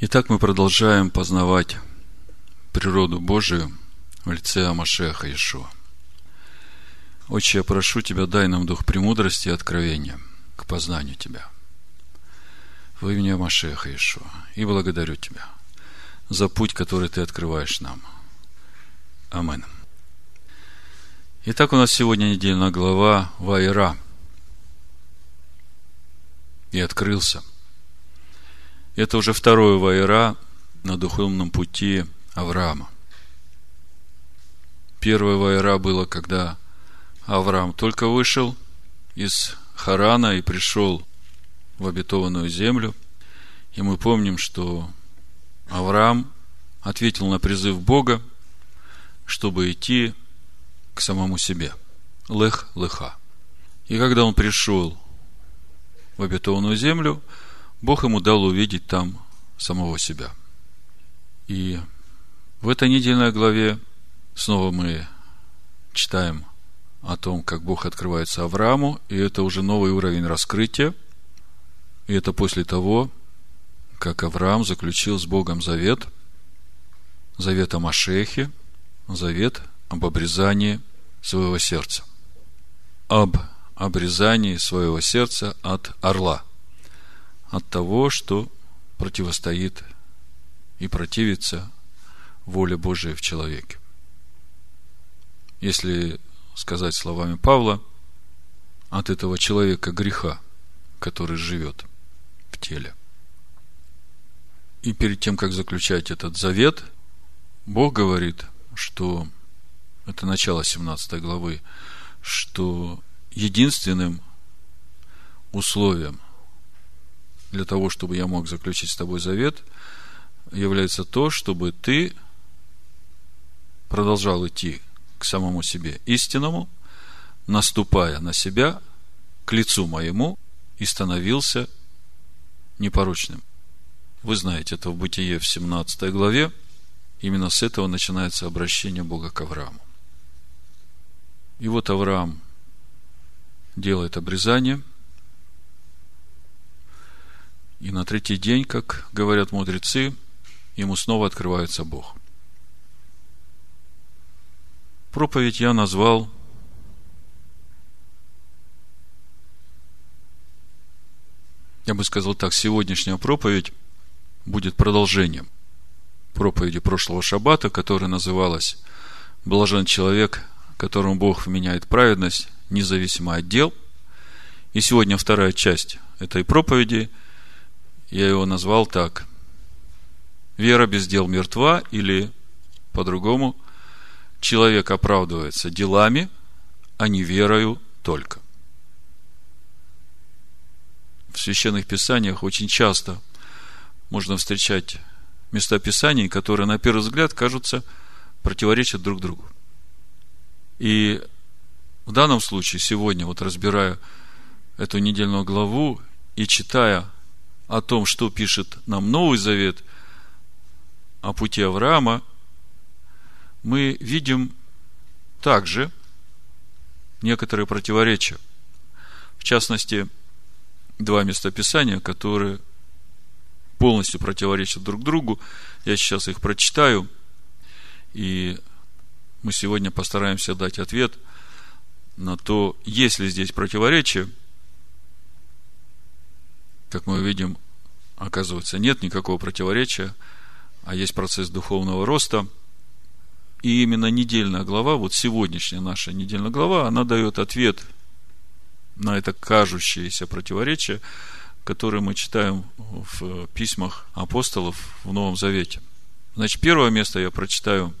Итак, мы продолжаем познавать природу Божию в лице Амашеха Иешуа. Отче, я прошу Тебя, дай нам дух премудрости и откровения к познанию Тебя. В имени Амашеха Иешуа. И благодарю Тебя за путь, который Ты открываешь нам. Амин. Итак, у нас сегодня недельная глава Вайра. И открылся – это уже второе вайра на духовном пути Авраама. Первое вайра было, когда Авраам только вышел из Харана и пришел в обетованную землю. И мы помним, что Авраам ответил на призыв Бога, чтобы идти к самому себе. Лех леха. И когда он пришел в обетованную землю – Бог ему дал увидеть там самого себя. И в этой недельной главе снова мы читаем о том, как Бог открывается Аврааму, и это уже новый уровень раскрытия. И это после того, как Авраам заключил с Богом завет, завет о Машехе, завет об обрезании своего сердца. Об обрезании своего сердца от орла – от того, что противостоит и противится воле Божией в человеке. Если сказать словами Павла, от этого человека греха, который живет в теле. И перед тем, как заключать этот завет, Бог говорит, что это начало 17 главы, что единственным условием для того, чтобы я мог заключить с тобой завет, является то, чтобы ты продолжал идти к самому себе истинному, наступая на себя к лицу моему и становился непорочным. Вы знаете это в Бытие в 17 главе. Именно с этого начинается обращение Бога к Аврааму. И вот Авраам делает обрезание – и на третий день, как говорят мудрецы, ему снова открывается Бог. Проповедь я назвал я бы сказал так, сегодняшняя проповедь будет продолжением проповеди прошлого шаббата, которая называлась «Блажен человек, которому Бог вменяет праведность, независимо от дел». И сегодня вторая часть этой проповеди – я его назвал так. Вера без дел мертва, или по-другому, человек оправдывается делами, а не верою только. В священных писаниях очень часто можно встречать места писаний, которые на первый взгляд кажутся противоречат друг другу. И в данном случае, сегодня, вот разбирая эту недельную главу и читая о том, что пишет нам Новый Завет о пути Авраама, мы видим также некоторые противоречия. В частности, два местописания, которые полностью противоречат друг другу. Я сейчас их прочитаю, и мы сегодня постараемся дать ответ на то, есть ли здесь противоречие – как мы видим, оказывается, нет никакого противоречия, а есть процесс духовного роста. И именно недельная глава, вот сегодняшняя наша недельная глава, она дает ответ на это кажущееся противоречие, которое мы читаем в письмах апостолов в Новом Завете. Значит, первое место я прочитаю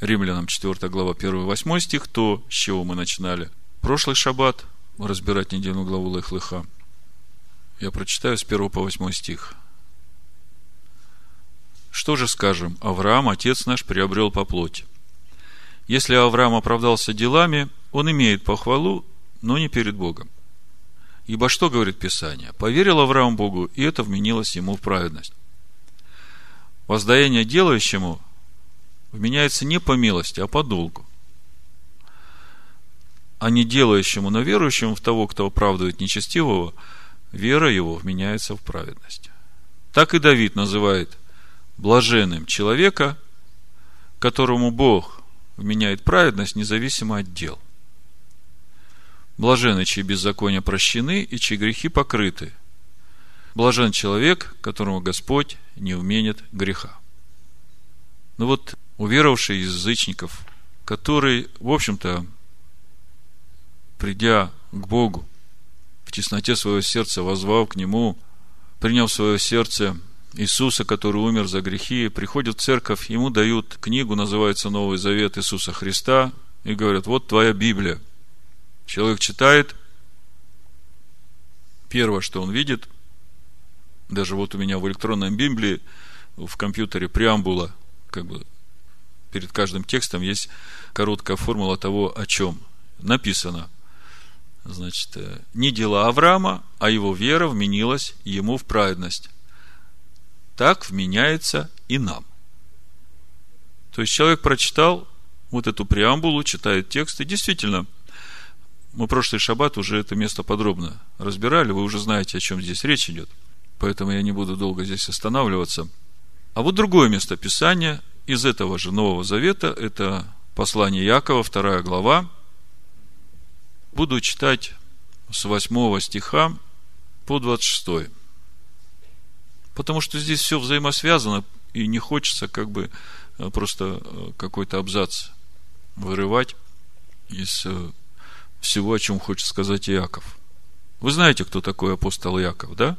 Римлянам 4 глава 1-8 стих, то, с чего мы начинали прошлый шаббат, разбирать недельную главу Лех-Леха. Я прочитаю с 1 по 8 стих. Что же скажем? Авраам, отец наш, приобрел по плоти. Если Авраам оправдался делами, он имеет похвалу, но не перед Богом. Ибо что говорит Писание? Поверил Авраам Богу, и это вменилось ему в праведность. Воздаяние делающему вменяется не по милости, а по долгу. А не делающему, но верующему в того, кто оправдывает нечестивого – вера его вменяется в праведность. Так и Давид называет блаженным человека, которому Бог вменяет праведность независимо от дел. Блажены, чьи беззакония прощены и чьи грехи покрыты. Блажен человек, которому Господь не уменит греха. Ну вот, уверовавший из язычников, который, в общем-то, придя к Богу, в тесноте своего сердца, возвал к Нему, принял в свое сердце Иисуса, который умер за грехи, приходит в церковь, ему дают книгу, называется Новый Завет Иисуса Христа, и говорят, вот твоя Библия. Человек читает, первое, что он видит, даже вот у меня в электронной Библии, в компьютере преамбула, как бы перед каждым текстом есть короткая формула того, о чем написано. Значит, э, не дела Авраама, а его вера вменилась ему в праведность так вменяется и нам. То есть человек прочитал вот эту преамбулу, читает текст, и действительно, мы прошлый шаббат уже это место подробно разбирали, вы уже знаете, о чем здесь речь идет, поэтому я не буду долго здесь останавливаться. А вот другое место Писания из этого же Нового Завета, это послание Якова, вторая глава. Буду читать с 8 стиха по 26. Потому что здесь все взаимосвязано, и не хочется как бы э, просто э, какой-то абзац вырывать из э, всего, о чем хочет сказать Иаков. Вы знаете, кто такой апостол Иаков, да?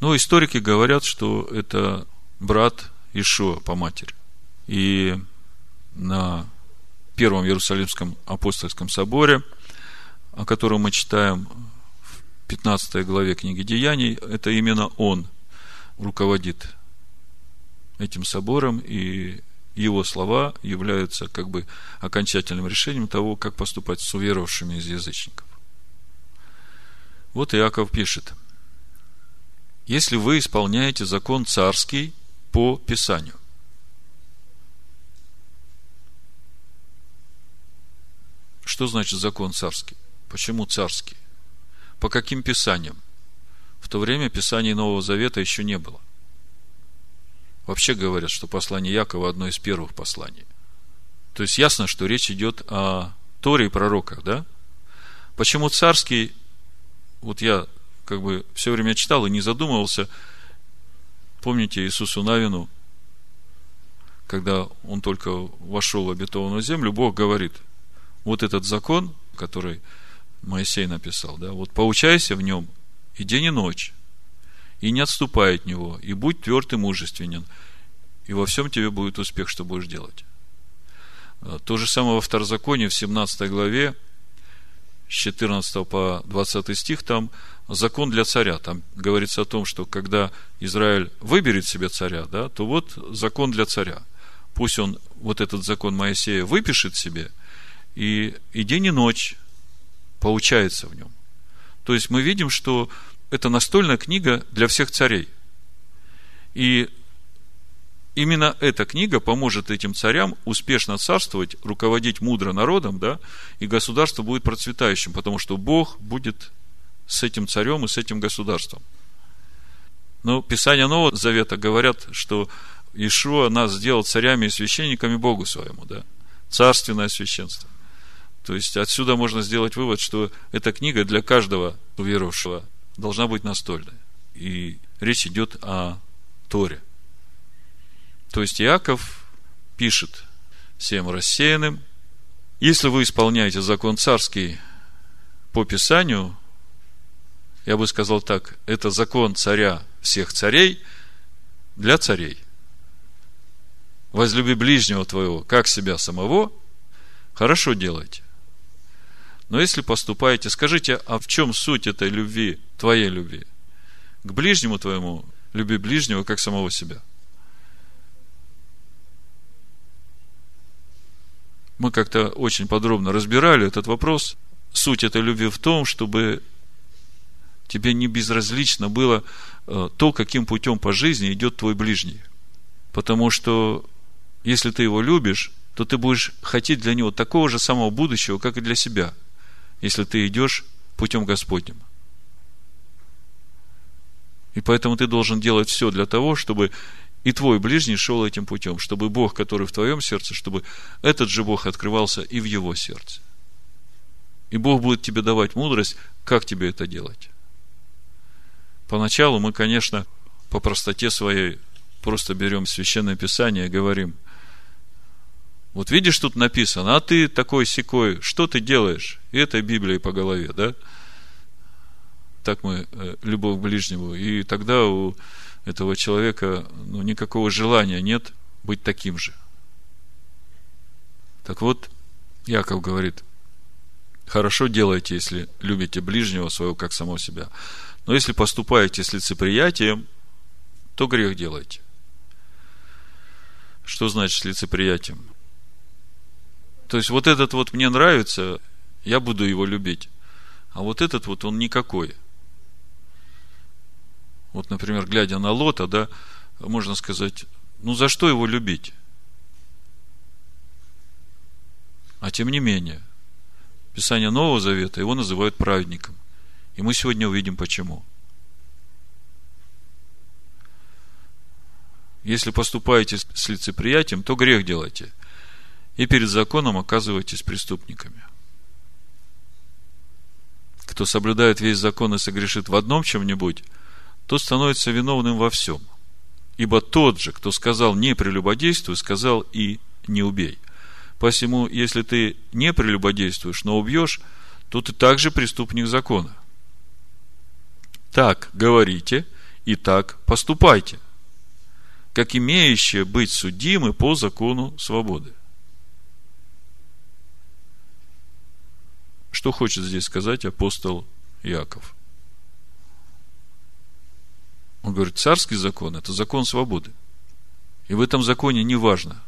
Ну, историки говорят, что это брат Ишуа по матери. И на Первом Иерусалимском апостольском соборе, о котором мы читаем в 15 главе книги Деяний, это именно он – руководит этим собором, и его слова являются как бы окончательным решением того, как поступать с уверовавшими из язычников. Вот Иаков пишет. Если вы исполняете закон царский по Писанию, Что значит закон царский? Почему царский? По каким писаниям? В то время Писаний Нового Завета еще не было. Вообще говорят, что послание Якова одно из первых посланий. То есть ясно, что речь идет о Торе и пророках, да? Почему царский, вот я как бы все время читал и не задумывался, помните Иисусу Навину, когда он только вошел в обетованную землю, Бог говорит, вот этот закон, который Моисей написал, да, вот поучайся в нем и день и ночь, и не отступай от него, и будь тверд и мужественен, и во всем тебе будет успех, что будешь делать. А, то же самое во Второзаконии, в 17 главе, с 14 по 20 стих, там закон для царя. Там говорится о том, что когда Израиль выберет себе царя, да, то вот закон для царя. Пусть он вот этот закон Моисея выпишет себе, и, и день и ночь поучается в нем. То есть мы видим, что это настольная книга для всех царей. И именно эта книга поможет этим царям успешно царствовать, руководить мудро народом, да, и государство будет процветающим, потому что Бог будет с этим царем и с этим государством. Но Писания Нового Завета говорят, что Ишуа нас сделал царями и священниками Богу своему, да, царственное священство. То есть отсюда можно сделать вывод, что эта книга для каждого уверовавшего должна быть настольной. И речь идет о Торе. То есть Иаков пишет всем рассеянным, если вы исполняете закон царский по Писанию, я бы сказал так, это закон царя всех царей для царей. Возлюби ближнего твоего, как себя самого, хорошо делайте. Но если поступаете, скажите, а в чем суть этой любви, твоей любви? К ближнему твоему люби ближнего, как самого себя. Мы как-то очень подробно разбирали этот вопрос. Суть этой любви в том, чтобы тебе не безразлично было э, то, каким путем по жизни идет твой ближний. Потому что если ты его любишь, то ты будешь хотеть для него такого же самого будущего, как и для себя – если ты идешь путем Господним. И поэтому ты должен делать все для того, чтобы и твой ближний шел этим путем, чтобы Бог, который в твоем сердце, чтобы этот же Бог открывался и в его сердце. И Бог будет тебе давать мудрость, как тебе это делать. Поначалу мы, конечно, по простоте своей просто берем священное писание и говорим, вот видишь, тут написано, а ты такой секой, что ты делаешь? И это Библия по голове, да? Так мы э, любовь к ближнему. И тогда у этого человека ну, никакого желания нет быть таким же. Так вот, Яков говорит, хорошо делаете, если любите ближнего своего, как самого себя. Но если поступаете с лицеприятием, то грех делаете. Что значит с лицеприятием? То есть, вот этот вот мне нравится, я буду его любить. А вот этот вот он никакой – вот, например, глядя на Лота, да, можно сказать, ну за что его любить? А тем не менее, Писание Нового Завета его называют праведником. И мы сегодня увидим почему. Если поступаете с лицеприятием, то грех делайте. И перед законом оказываетесь преступниками. Кто соблюдает весь закон и согрешит в одном чем-нибудь – тот становится виновным во всем. Ибо тот же, кто сказал не прелюбодействуй, сказал и не убей. Посему, если ты не прелюбодействуешь, но убьешь, то ты также преступник закона. Так говорите и так поступайте, как имеющие быть судимы по закону свободы. Что хочет здесь сказать апостол Яков? Он говорит, царский закон – это закон свободы. И в этом законе не важно,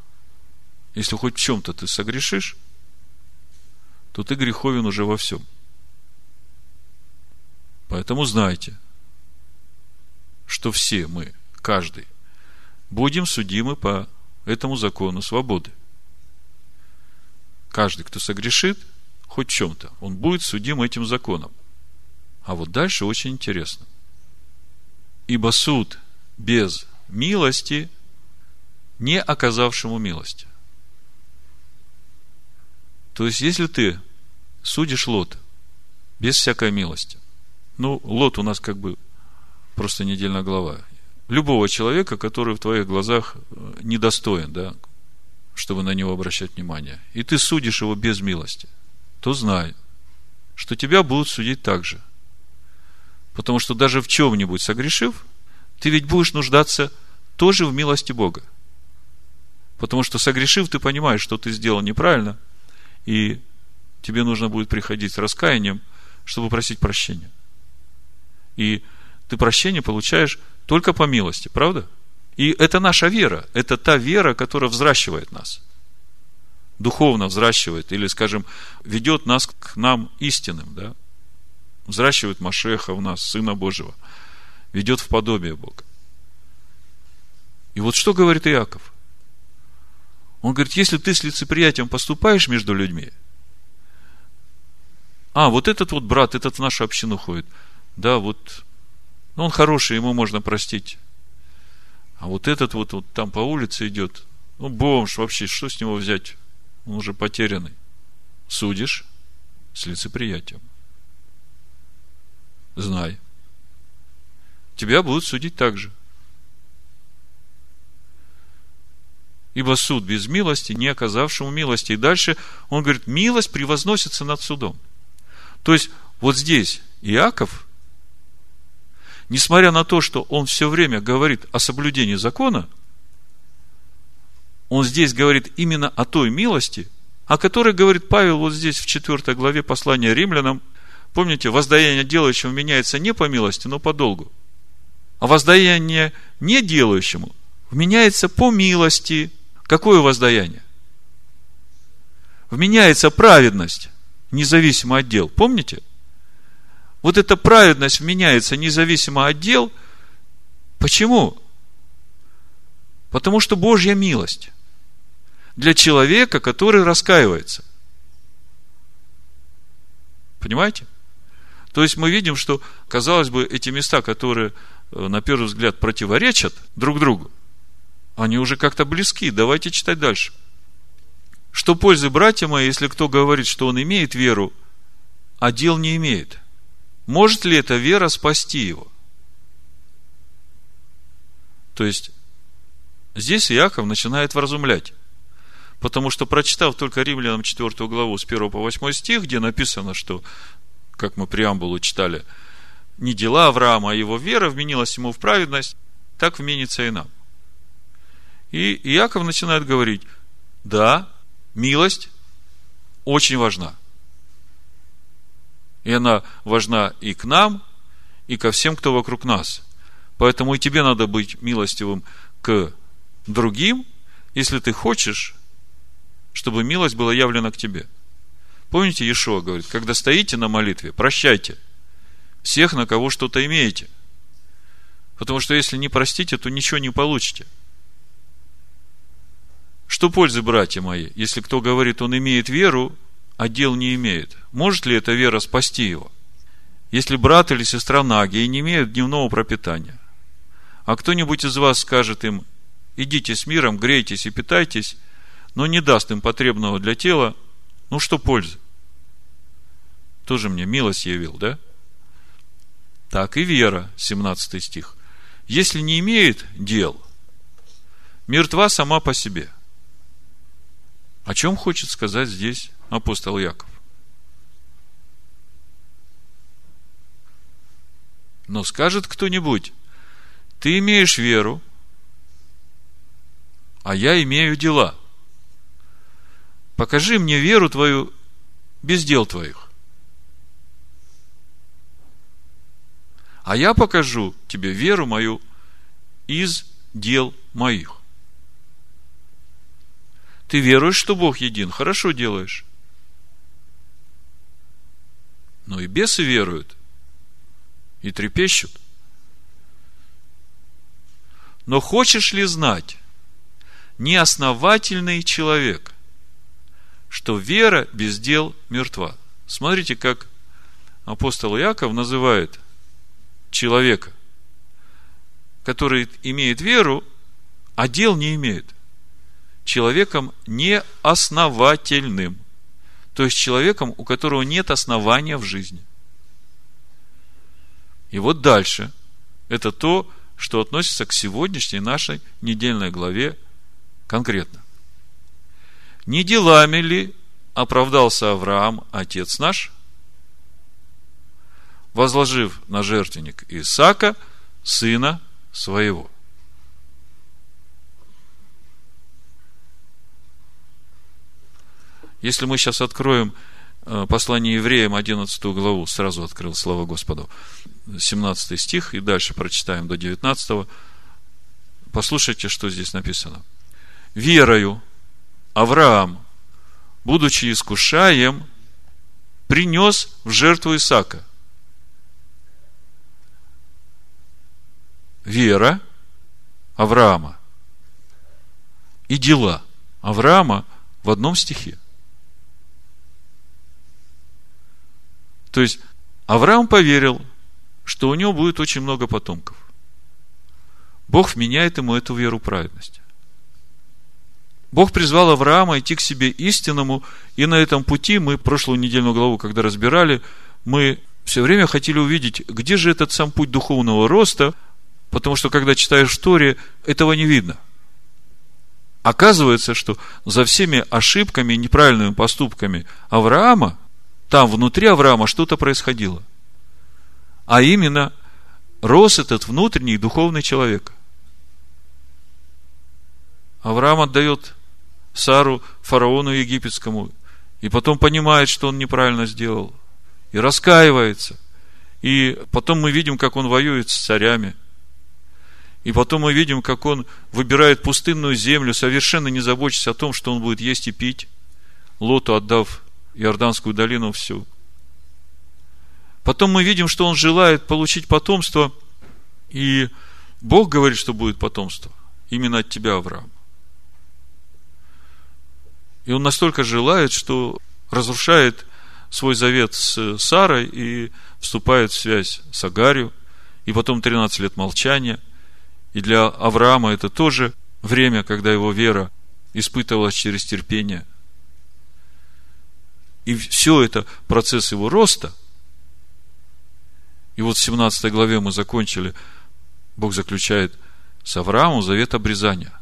если хоть в чем-то ты согрешишь, то ты греховен уже во всем. Поэтому знайте, что все мы, каждый, будем судимы по этому закону свободы. Каждый, кто согрешит, хоть чем-то, он будет судим этим законом. А вот дальше очень интересно – Ибо суд без милости не оказавшему милости. То есть, если ты судишь Лот без всякой милости, ну, Лот у нас как бы просто недельная глава. Любого человека, который в твоих глазах э, недостоин, да, чтобы на него обращать внимание, и ты судишь его без милости, то знай, что тебя будут судить так же – Потому что даже в чем-нибудь согрешив, ты ведь будешь нуждаться тоже в милости Бога. Потому что согрешив, ты понимаешь, что ты сделал неправильно, и тебе нужно будет приходить с раскаянием, чтобы просить прощения. И ты прощение получаешь только по милости, правда? И это наша вера, это та вера, которая взращивает нас. Духовно взращивает, или, скажем, ведет нас к нам истинным, да? взращивает Машеха в нас, Сына Божьего, ведет в подобие Бога. И вот что говорит Иаков? Он говорит, если ты с лицеприятием поступаешь между людьми, а, вот этот вот брат, этот в нашу общину ходит, да, вот, ну, он хороший, ему можно простить. А вот этот вот, вот там по улице идет, ну, бомж вообще, что с него взять? Он уже потерянный. Судишь с лицеприятием знай. Тебя будут судить так же. Ибо суд без милости, не оказавшему милости. И дальше он говорит, милость превозносится над судом. То есть, вот здесь Иаков, несмотря на то, что он все время говорит о соблюдении закона, он здесь говорит именно о той милости, о которой говорит Павел вот здесь в 4 главе послания римлянам, Помните, воздаяние делающему меняется не по милости, но по долгу. А воздаяние не делающему вменяется по милости. Какое воздаяние? Вменяется праведность, независимо от дел. Помните? Вот эта праведность вменяется независимо от дел. Почему? Потому что Божья милость для человека, который раскаивается. Понимаете? То есть мы видим, что, казалось бы, эти места, которые э, на первый взгляд, противоречат друг другу, они уже как-то близки. Давайте читать дальше. Что пользы, братья мои, если кто говорит, что он имеет веру, а дел не имеет? Может ли эта вера спасти его? То есть, здесь Иаков начинает вразумлять. Потому что, прочитав только Римлянам 4 главу с 1 по 8 стих, где написано, что, как мы преамбулу читали, не дела Авраама, а его вера вменилась ему в праведность, так вменится и нам. И Иаков начинает говорить, да, милость очень важна. И она важна и к нам, и ко всем, кто вокруг нас. Поэтому и тебе надо быть милостивым к другим, если ты хочешь, чтобы милость была явлена к тебе. Помните, Иешуа говорит, когда стоите на молитве, прощайте всех, на кого что-то имеете. Потому что если не простите, то ничего не получите. Что пользы, братья мои, если кто говорит, он имеет веру, а дел не имеет? Может ли эта вера спасти его? Если брат или сестра наги и не имеют дневного пропитания, а кто-нибудь из вас скажет им, идите с миром, грейтесь и питайтесь, но не даст им потребного для тела, ну что пользы? Тоже мне милость явил, да? Так и вера, 17 стих. Если не имеет дел, мертва сама по себе. О чем хочет сказать здесь апостол Яков? Но скажет кто-нибудь, ты имеешь веру, а я имею дела. Покажи мне веру твою без дел твоих. А я покажу тебе веру мою из дел моих. Ты веруешь, что Бог един, хорошо делаешь. Но и бесы веруют и трепещут. Но хочешь ли знать, неосновательный человек – что вера без дел мертва. Смотрите, как апостол Яков называет человека, который имеет веру, а дел не имеет. Человеком неосновательным. То есть человеком, у которого нет основания в жизни. И вот дальше. Это то, что относится к сегодняшней нашей недельной главе конкретно. Не делами ли оправдался Авраам, отец наш, возложив на жертвенник Исаака, сына своего. Если мы сейчас откроем э, послание евреям 11 главу, сразу открыл, слава Господу, 17 стих, и дальше прочитаем до 19, послушайте, что здесь написано. «Верою Авраам, будучи искушаем, принес в жертву Исаака. Вера Авраама и дела Авраама в одном стихе. То есть, Авраам поверил, что у него будет очень много потомков. Бог вменяет ему эту веру праведности. Бог призвал Авраама идти к себе истинному, и на этом пути мы прошлую недельную главу, когда разбирали, мы все время хотели увидеть, где же этот сам путь духовного роста, потому что, когда читаешь Торе, этого не видно. Оказывается, что за всеми ошибками и неправильными поступками Авраама, там внутри Авраама что-то происходило. А именно, рос этот внутренний духовный человек. Авраам отдает Сару фараону египетскому, и потом понимает, что он неправильно сделал, и раскаивается. И потом мы видим, как он воюет с царями. И потом мы видим, как он выбирает пустынную землю, совершенно не заботясь о том, что он будет есть и пить, Лоту отдав Иорданскую долину всю. Потом мы видим, что он желает получить потомство, и Бог говорит, что будет потомство. Именно от тебя, Авраам. И он настолько желает, что разрушает свой завет с Сарой и вступает в связь с Агарью. и потом 13 лет молчания. И для Авраама это тоже время, когда его вера испытывалась через терпение. И все это процесс его роста. И вот в 17 главе мы закончили, Бог заключает с Авраамом завет обрезания.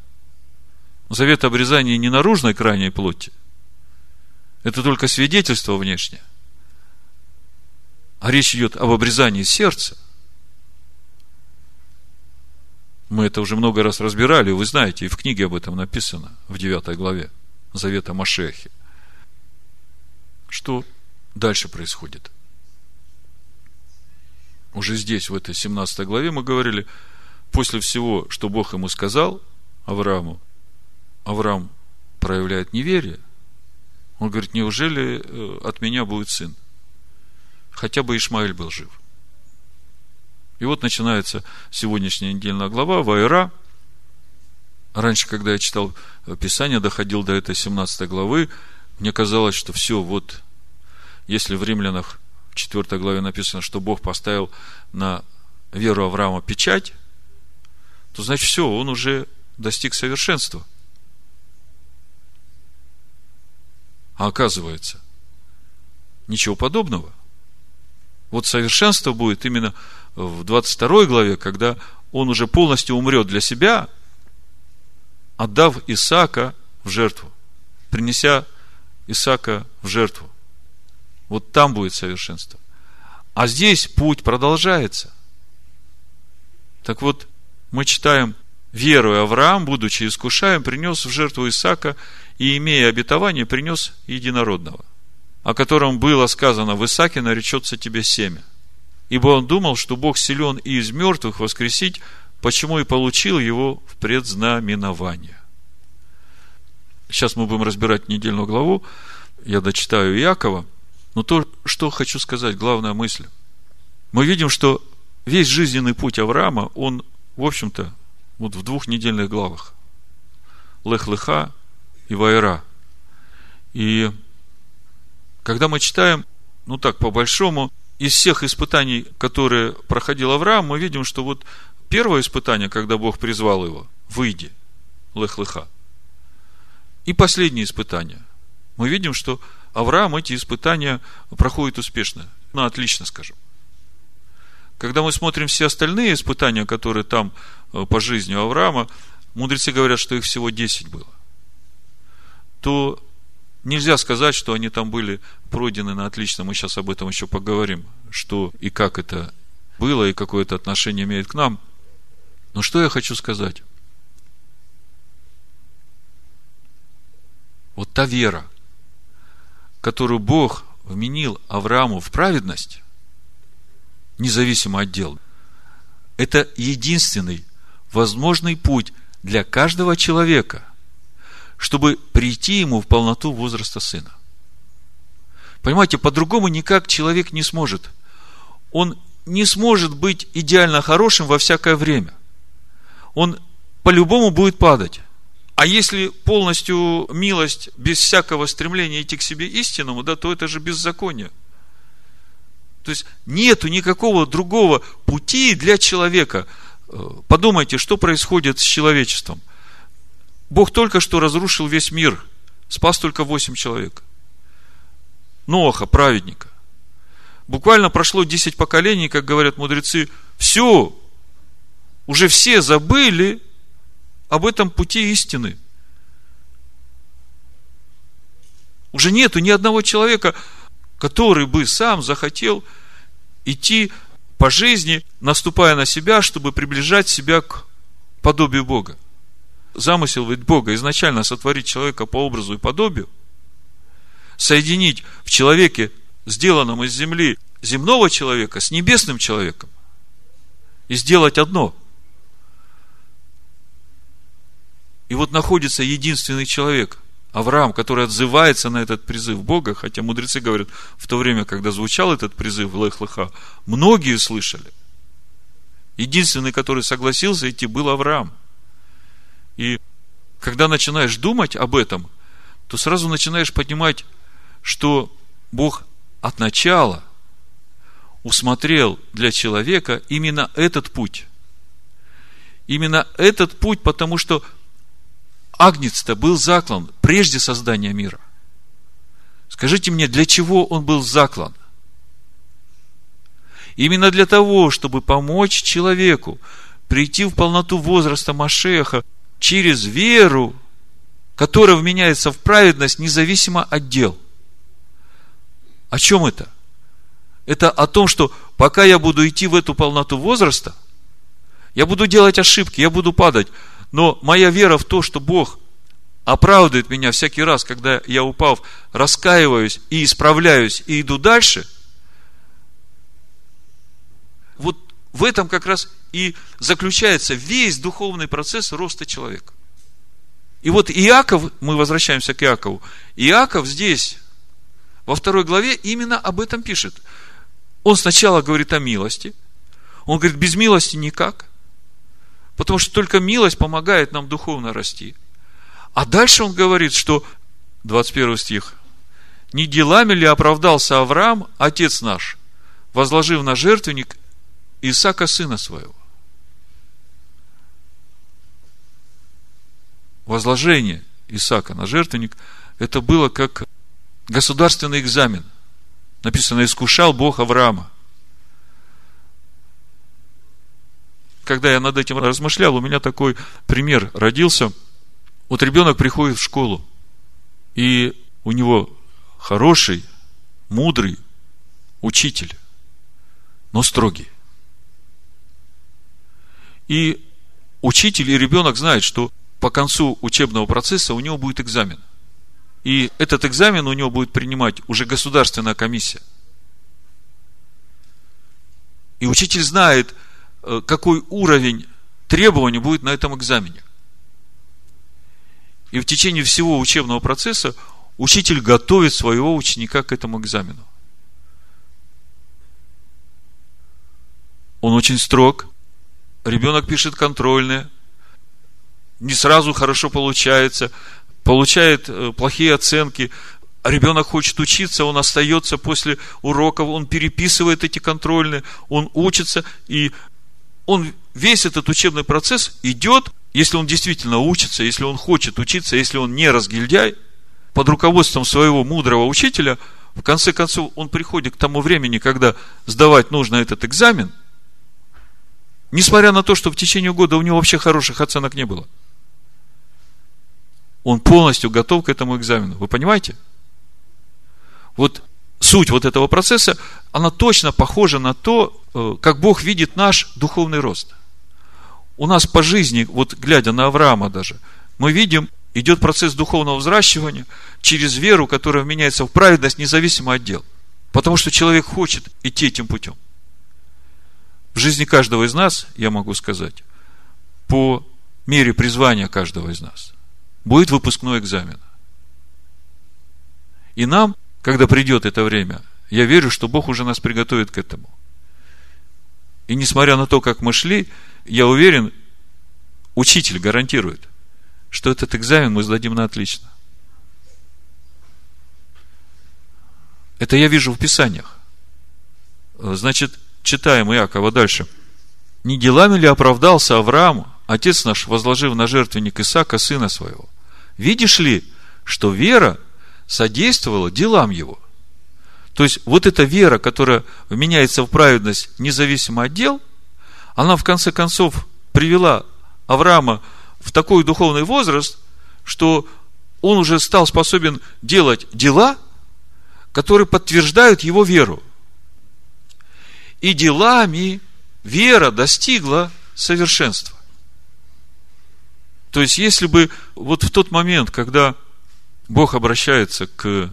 Завет обрезания не наружной крайней плоти. Это только свидетельство внешнее. А речь идет об обрезании сердца. Мы это уже много раз разбирали, вы знаете, и в книге об этом написано, в 9 главе Завета Машехи. Что дальше происходит? Уже здесь, в этой 17 главе, мы говорили, после всего, что Бог ему сказал, Аврааму, Авраам проявляет неверие. Он говорит, неужели э, от меня будет сын? Хотя бы Ишмаэль был жив. И вот начинается сегодняшняя недельная глава, Вайра. Раньше, когда я читал Писание, доходил до этой 17 главы, мне казалось, что все, вот, если в римлянах в 4 главе написано, что Бог поставил на веру Авраама печать, то значит все, он уже достиг совершенства. А оказывается, ничего подобного. Вот совершенство будет именно в 22 главе, когда он уже полностью умрет для себя, отдав Исаака в жертву, принеся Исаака в жертву. Вот там будет совершенство. А здесь путь продолжается. Так вот, мы читаем, веруя Авраам, будучи искушаем, принес в жертву Исаака и, имея обетование, принес единородного, о котором было сказано, в Исааке наречется тебе семя. Ибо он думал, что Бог силен и из мертвых воскресить, почему и получил его в предзнаменование. Сейчас мы будем разбирать недельную главу, я дочитаю Иакова, но то, что хочу сказать, главная мысль. Мы видим, что весь жизненный путь Авраама, он, в общем-то, вот в двух недельных главах. Лех-Леха и Вайра. И когда мы читаем, ну так, по-большому, из всех испытаний, которые проходил Авраам, мы видим, что вот первое испытание, когда Бог призвал его, выйди, лех-леха. И последнее испытание. Мы видим, что Авраам эти испытания проходит успешно. Ну, отлично, скажем. Когда мы смотрим все остальные испытания, которые там э, по жизни Авраама, мудрецы говорят, что их всего 10 было. То нельзя сказать, что они там были пройдены на отлично. Мы сейчас об этом еще поговорим, что и как это было, и какое это отношение имеет к нам. Но что я хочу сказать? Вот та вера, которую Бог вменил Аврааму в праведность, независимо от дел. Это единственный возможный путь для каждого человека, чтобы прийти ему в полноту возраста сына. Понимаете, по-другому никак человек не сможет. Он не сможет быть идеально хорошим во всякое время. Он по-любому будет падать. А если полностью милость без всякого стремления идти к себе истинному, да, то это же беззаконие. То есть нету никакого другого пути для человека. Э, подумайте, что происходит с человечеством. Бог только что разрушил весь мир, спас только восемь человек. Ноаха, праведника. Буквально прошло 10 поколений, как говорят мудрецы, все, уже все забыли об этом пути истины. Уже нету ни одного человека, который бы сам захотел идти по жизни, наступая на себя, чтобы приближать себя к подобию Бога. Замысел ведь Бога изначально сотворить человека по образу и подобию, соединить в человеке, сделанном из земли, земного человека с небесным человеком и сделать одно. И вот находится единственный человек – Авраам, который отзывается на этот призыв Бога, хотя мудрецы говорят, в то время, когда звучал этот призыв Лех-Леха, многие слышали. Единственный, который согласился идти, был Авраам. И когда начинаешь думать об этом, то сразу начинаешь понимать, что Бог от начала усмотрел для человека именно этот путь. Именно этот путь, потому что Агнец-то был заклан прежде создания мира. Скажите мне, для чего он был заклан? Именно для того, чтобы помочь человеку прийти в полноту возраста Машеха через веру, которая вменяется в праведность независимо от дел. О чем это? Это о том, что пока я буду идти в эту полноту возраста, я буду делать ошибки, я буду падать, но моя вера в то, что Бог оправдывает меня всякий раз, когда я упав, раскаиваюсь и исправляюсь и иду дальше, вот в этом как раз и заключается весь духовный процесс роста человека. И вот Иаков, мы возвращаемся к Иакову, Иаков здесь, во второй главе, именно об этом пишет. Он сначала говорит о милости, он говорит, без милости никак, потому что только милость помогает нам духовно расти. А дальше он говорит, что, 21 стих, не делами ли оправдался Авраам, отец наш, возложив на жертвенник Исаака, сына своего? Возложение Исаака на жертвенник, это было как государственный экзамен. Написано, искушал Бог Авраама. Когда я над этим размышлял, у меня такой пример родился. Вот ребенок приходит в школу, и у него хороший, мудрый учитель, но строгий. И учитель и ребенок знают, что по концу учебного процесса у него будет экзамен. И этот экзамен у него будет принимать уже государственная комиссия. И учитель знает, э, какой уровень требований будет на этом экзамене. И в течение всего учебного процесса учитель готовит своего ученика к этому экзамену. Он очень строг, ребенок пишет контрольные, не сразу хорошо получается, получает э, плохие оценки, ребенок хочет учиться, он остается после уроков, он переписывает эти контрольные, он учится, и он весь этот учебный процесс идет, если он действительно учится, если он хочет учиться, если он не разгильдяй, под руководством своего мудрого учителя, в конце концов, он приходит к тому времени, когда сдавать нужно этот экзамен – Несмотря на то, что в течение года у него вообще хороших оценок не было. Он полностью готов к этому экзамену. Вы понимаете? Вот суть вот этого процесса, она точно похожа на то, э, как Бог видит наш духовный рост. У нас по жизни, вот глядя на Авраама даже, мы видим, идет процесс духовного взращивания через веру, которая меняется в праведность, независимо от дел. Потому что человек хочет идти этим путем. В жизни каждого из нас, я могу сказать, по мере призвания каждого из нас, будет выпускной экзамен. И нам, когда придет это время, я верю, что Бог уже нас приготовит к этому. И несмотря на то, как мы шли, я уверен, учитель гарантирует, что этот экзамен мы сдадим на отлично. Это я вижу в Писаниях. Значит, читаем Иакова дальше. Не делами ли оправдался Авраам, отец наш, возложив на жертвенник Исаака, сына своего? Видишь ли, что вера содействовала делам его? То есть, вот эта вера, которая меняется в праведность независимо от дел, она в конце концов привела Авраама в такой духовный возраст, что он уже стал способен делать дела, которые подтверждают его веру и делами вера достигла совершенства. То есть, если бы вот в тот момент, когда Бог обращается к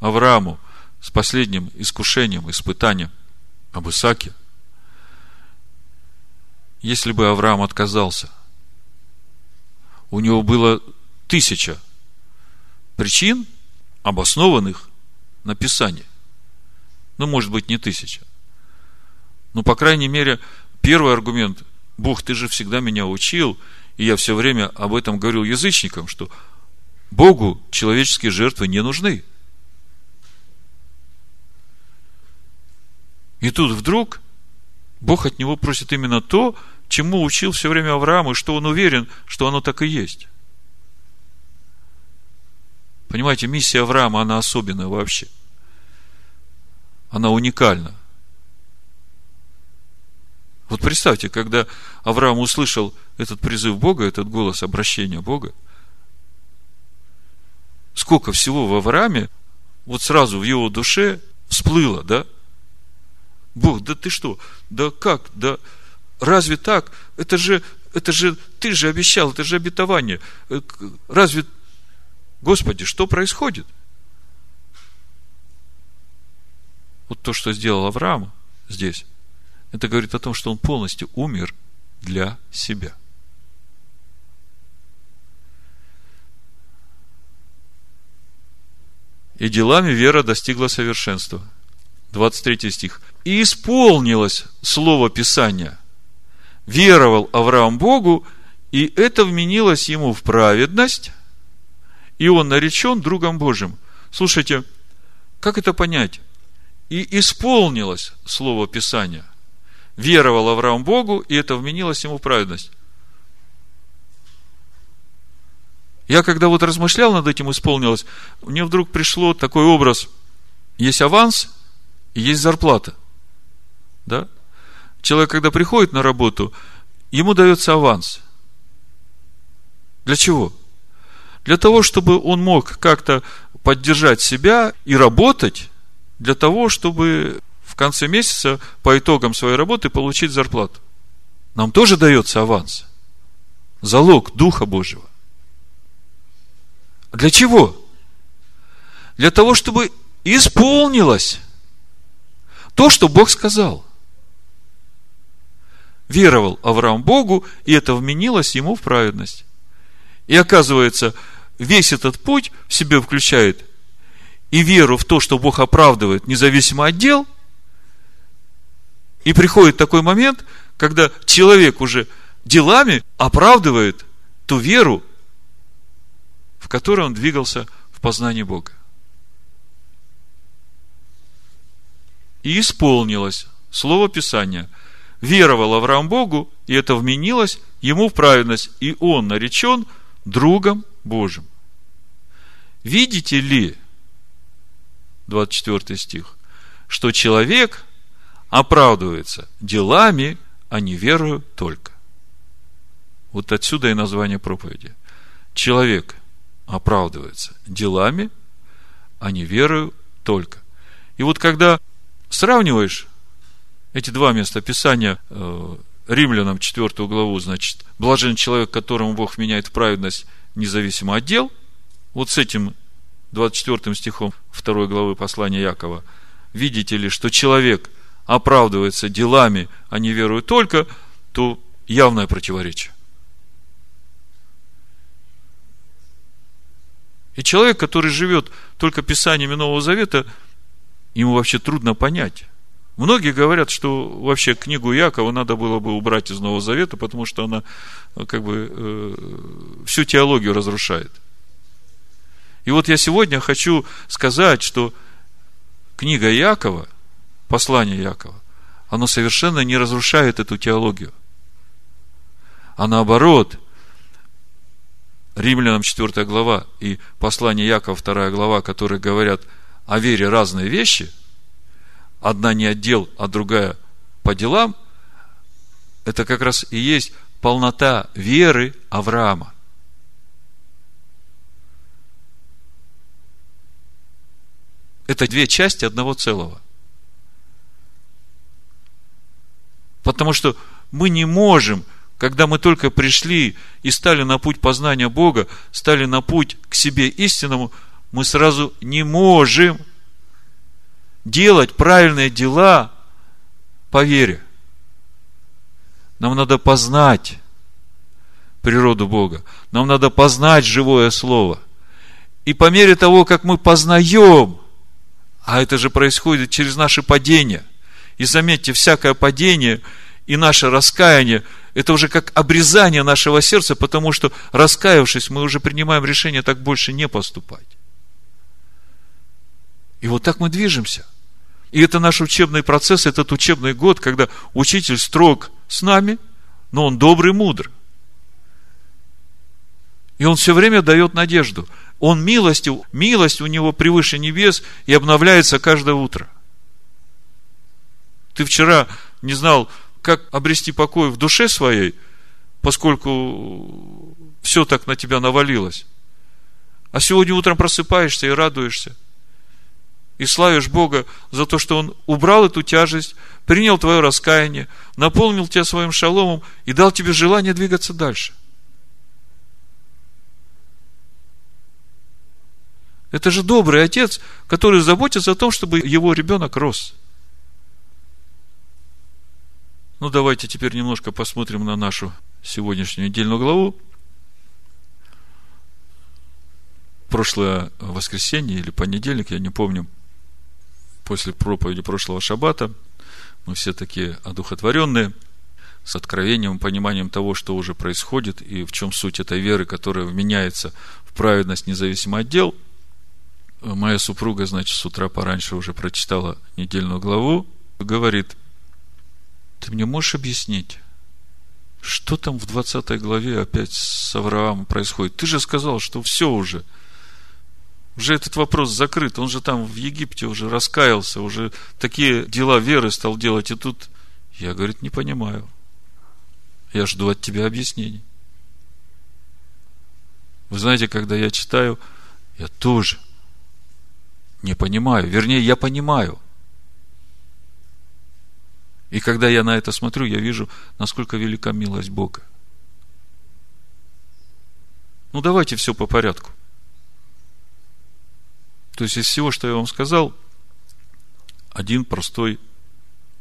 Аврааму с последним искушением, испытанием об Исаке, если бы Авраам отказался, у него было тысяча причин, обоснованных на Писании. Ну, может быть, не тысяча. Ну, по крайней мере, первый аргумент, Бог, ты же всегда меня учил, и я все время об этом говорил язычникам, что Богу человеческие жертвы не нужны. И тут вдруг Бог от него просит именно то, чему учил все время Авраам, и что он уверен, что оно так и есть. Понимаете, миссия Авраама, она особенная вообще. Она уникальна. Вот представьте, когда Авраам услышал этот призыв Бога, этот голос обращения Бога, сколько всего в Аврааме вот сразу в его душе всплыло, да? Бог, да ты что? Да как? Да разве так? Это же, это же, ты же обещал, это же обетование. Э, разве, Господи, что происходит? Вот то, что сделал Авраам здесь, это говорит о том, что он полностью умер для себя. И делами вера достигла совершенства. 23 стих. И исполнилось слово Писания. Веровал Авраам Богу, и это вменилось ему в праведность, и он наречен другом Божьим. Слушайте, как это понять? И исполнилось слово Писания. Веровал Авраам Богу, и это вменилось ему праведность. Я когда вот размышлял над этим, исполнилось, мне вдруг пришло такой образ. Есть аванс и есть зарплата. Да? Человек, когда приходит на работу, ему дается аванс. Для чего? Для того, чтобы он мог как-то поддержать себя и работать, для того, чтобы в конце месяца по итогам своей работы получить зарплату. Нам тоже дается аванс. Залог Духа Божьего. Для чего? Для того, чтобы исполнилось то, что Бог сказал. Веровал Авраам Богу, и это вменилось ему в праведность. И оказывается, весь этот путь в себе включает и веру в то, что Бог оправдывает независимо от дел, и приходит такой момент, когда человек уже делами оправдывает ту веру, в которой он двигался в познании Бога. И исполнилось слово Писания. Веровал Авраам Богу, и это вменилось ему в праведность, и он наречен другом Божьим. Видите ли, 24 стих, что человек оправдывается делами, а не верою только. Вот отсюда и название проповеди. Человек оправдывается делами, а не верою только. И вот когда сравниваешь эти два места Писания, э, Римлянам 4 главу, значит, блажен человек, которому Бог меняет праведность, независимо от дел, вот с этим 24 стихом 2 главы послания Якова, видите ли, что человек оправдывается делами, а не верою только, то явное противоречие. И человек, который живет только Писаниями Нового Завета, ему вообще трудно понять. Многие говорят, что вообще книгу Якова надо было бы убрать из Нового Завета, потому что она как бы э, всю теологию разрушает. И вот я сегодня хочу сказать, что книга Якова, послание Якова, оно совершенно не разрушает эту теологию. А наоборот, Римлянам 4 глава и послание Якова 2 глава, которые говорят о вере разные вещи, одна не отдел, а другая по делам, это как раз и есть полнота веры Авраама. Это две части одного целого. Потому что мы не можем – когда мы только пришли и стали на путь познания Бога, стали на путь к себе истинному, мы сразу не можем делать правильные дела по вере. Нам надо познать природу Бога. Нам надо познать живое Слово. И по мере того, как мы познаем, а это же происходит через наше падение. И заметьте, всякое падение и наше раскаяние – это уже как обрезание нашего сердца, потому что, раскаявшись, мы уже принимаем решение так больше не поступать. И вот так мы движемся. И это наш учебный процесс, этот учебный год, когда учитель строг с нами, но он добрый, мудр. И он все время дает надежду. Он милостью, милость у него превыше небес и обновляется каждое утро. Ты вчера не знал, как обрести покой в душе своей, поскольку все так на тебя навалилось. А сегодня утром просыпаешься и радуешься. И славишь Бога за то, что Он убрал эту тяжесть, принял твое раскаяние, наполнил тебя своим шаломом и дал тебе желание двигаться дальше. Это же добрый отец, который заботится о том, чтобы его ребенок рос. Ну, давайте теперь немножко посмотрим на нашу сегодняшнюю недельную главу. Прошлое воскресенье или понедельник, я не помню, после проповеди прошлого шаббата, мы все такие одухотворенные, с откровением, пониманием того, что уже происходит, и в чем суть этой веры, которая вменяется в праведность независимо от дел. Моя супруга, значит, с утра пораньше уже прочитала недельную главу, говорит, ты мне можешь объяснить, что там в 20 главе опять с Авраамом происходит? Ты же сказал, что все уже – уже этот вопрос закрыт. Он же там в Египте уже раскаялся, уже такие дела веры стал делать. И тут я, говорит, не понимаю. Я жду от тебя объяснений. Вы знаете, когда я читаю, я тоже не понимаю. Вернее, я понимаю. И когда я на это смотрю, я вижу, насколько велика милость Бога. Ну, давайте все по порядку. То есть, из всего, что я вам сказал, один простой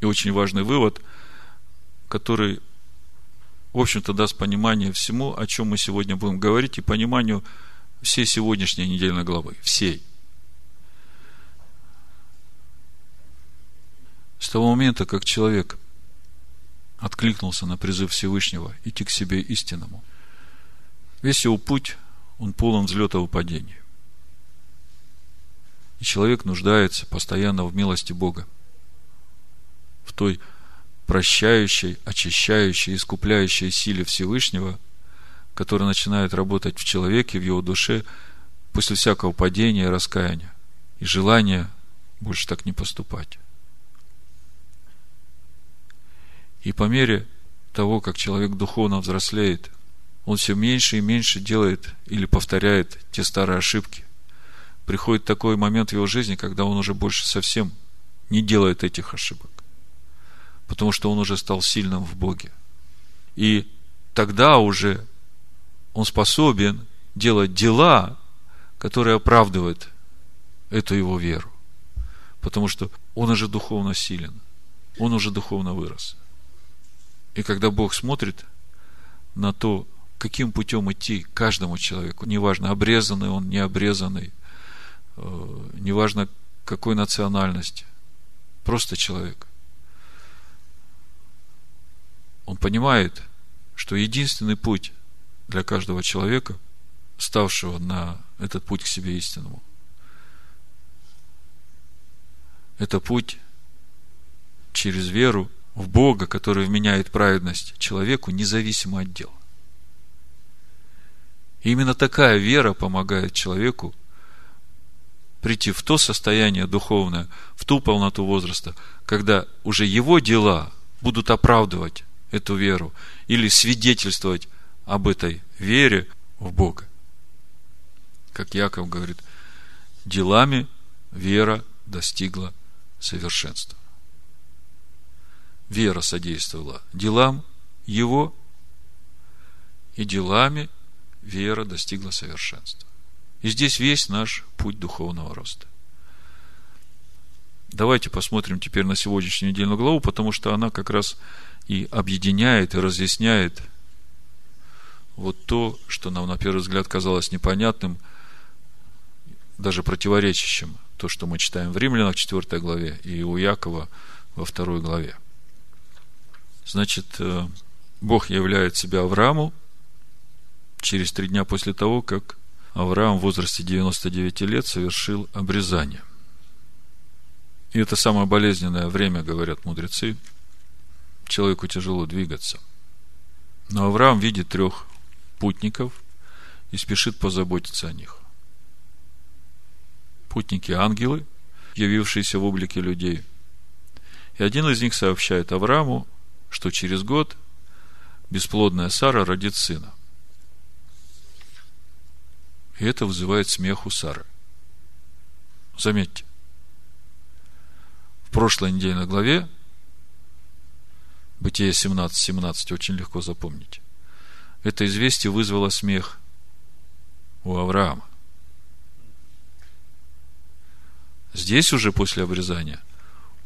и очень важный вывод, который, в общем-то, даст понимание всему, о чем мы сегодня будем говорить, и пониманию всей сегодняшней недельной главы. Всей. С того момента, как человек откликнулся на призыв Всевышнего идти к себе истинному, весь его путь, он полон взлета и падения. И человек нуждается постоянно в милости Бога. В той прощающей, очищающей, искупляющей силе Всевышнего, которая начинает работать в человеке, в его душе, после всякого падения и раскаяния, и желания больше так не поступать. И по мере того, как человек духовно взрослеет, он все меньше и меньше делает или повторяет те старые ошибки, приходит такой момент в его жизни, когда он уже больше совсем не делает этих ошибок. Потому что он уже стал сильным в Боге. И тогда уже он способен делать дела, которые оправдывают эту его веру. Потому что он уже духовно силен. Он уже духовно вырос. И когда Бог смотрит на то, каким путем идти каждому человеку, неважно, обрезанный он, не обрезанный – Э, неважно какой национальности, просто человек. Он понимает, что единственный путь для каждого человека, ставшего на этот путь к себе истинному, это путь через веру в Бога, который вменяет праведность человеку, независимо от дел. И именно такая вера помогает человеку прийти в то состояние духовное, в ту полноту возраста, когда уже его дела будут оправдывать эту веру или свидетельствовать об этой вере в Бога. Как Яков говорит, делами вера достигла совершенства. Вера содействовала делам его, и делами вера достигла совершенства. И здесь весь наш путь духовного роста. Давайте посмотрим теперь на сегодняшнюю недельную главу, потому что она как раз и объединяет, и разъясняет вот то, что нам на первый взгляд казалось непонятным, даже противоречащим, то, что мы читаем в Римлянах 4 главе и у Якова во 2 главе. Значит, э, Бог являет себя Аврааму через три дня после того, как Авраам в возрасте 99 лет совершил обрезание. И это самое болезненное время, говорят мудрецы. Человеку тяжело двигаться. Но Авраам видит трех путников и спешит позаботиться о них. Путники – ангелы, явившиеся в облике людей. И один из них сообщает Аврааму, что через год бесплодная Сара родит сына. И это вызывает смех у Сары. Заметьте, прошлой недельной главе, Бытие 17.17, 17, очень легко запомнить, это известие вызвало смех у Авраама. Здесь уже после обрезания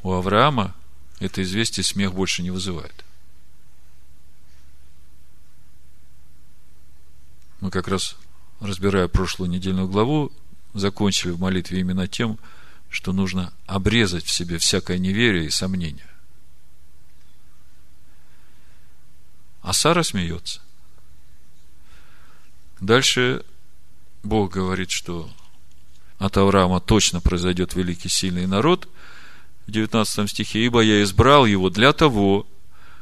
у Авраама это известие смех больше не вызывает. Мы как раз, разбирая прошлую недельную главу, закончили в молитве именно тем, что нужно обрезать в себе всякое неверие и сомнение. А Сара смеется. Дальше Бог говорит, что от Авраама точно произойдет великий сильный народ в 19 стихе, ибо я избрал его для того,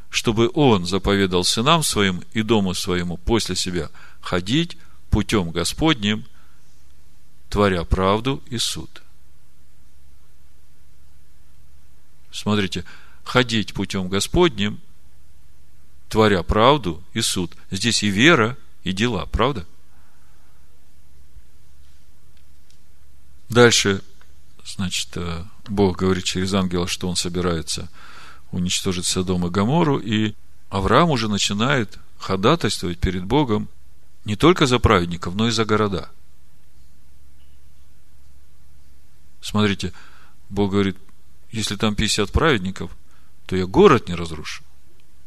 чтобы он заповедал сынам своим и дому своему после себя ходить путем Господним, творя правду и суд. Смотрите, ходить путем Господним, творя правду и суд. Здесь и вера, и дела, правда? Дальше, значит, э, Бог говорит через ангела, что он собирается уничтожить Содом и Гамору, и Авраам уже начинает ходатайствовать перед Богом не только за праведников, но и за города. Смотрите, Бог говорит, если там 50 праведников, то я город не разрушу.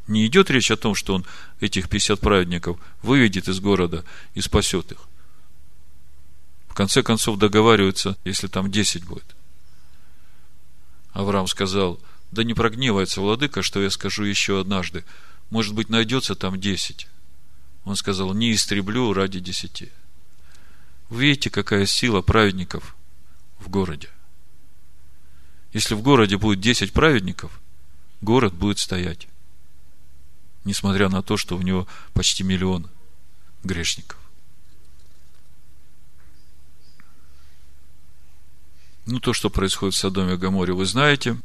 Не идет речь о том, что он этих 50 праведников выведет из города и спасет их. В конце концов договариваются, если там 10 будет. Авраам сказал, да не прогневается владыка, что я скажу еще однажды. Может быть, найдется там 10. Он сказал, не истреблю ради десяти. Видите, какая сила праведников в городе. Если в городе будет 10 праведников, город будет стоять. Несмотря на то, что в него почти миллион грешников. Ну, то, что происходит в Содоме и Гаморе, вы знаете.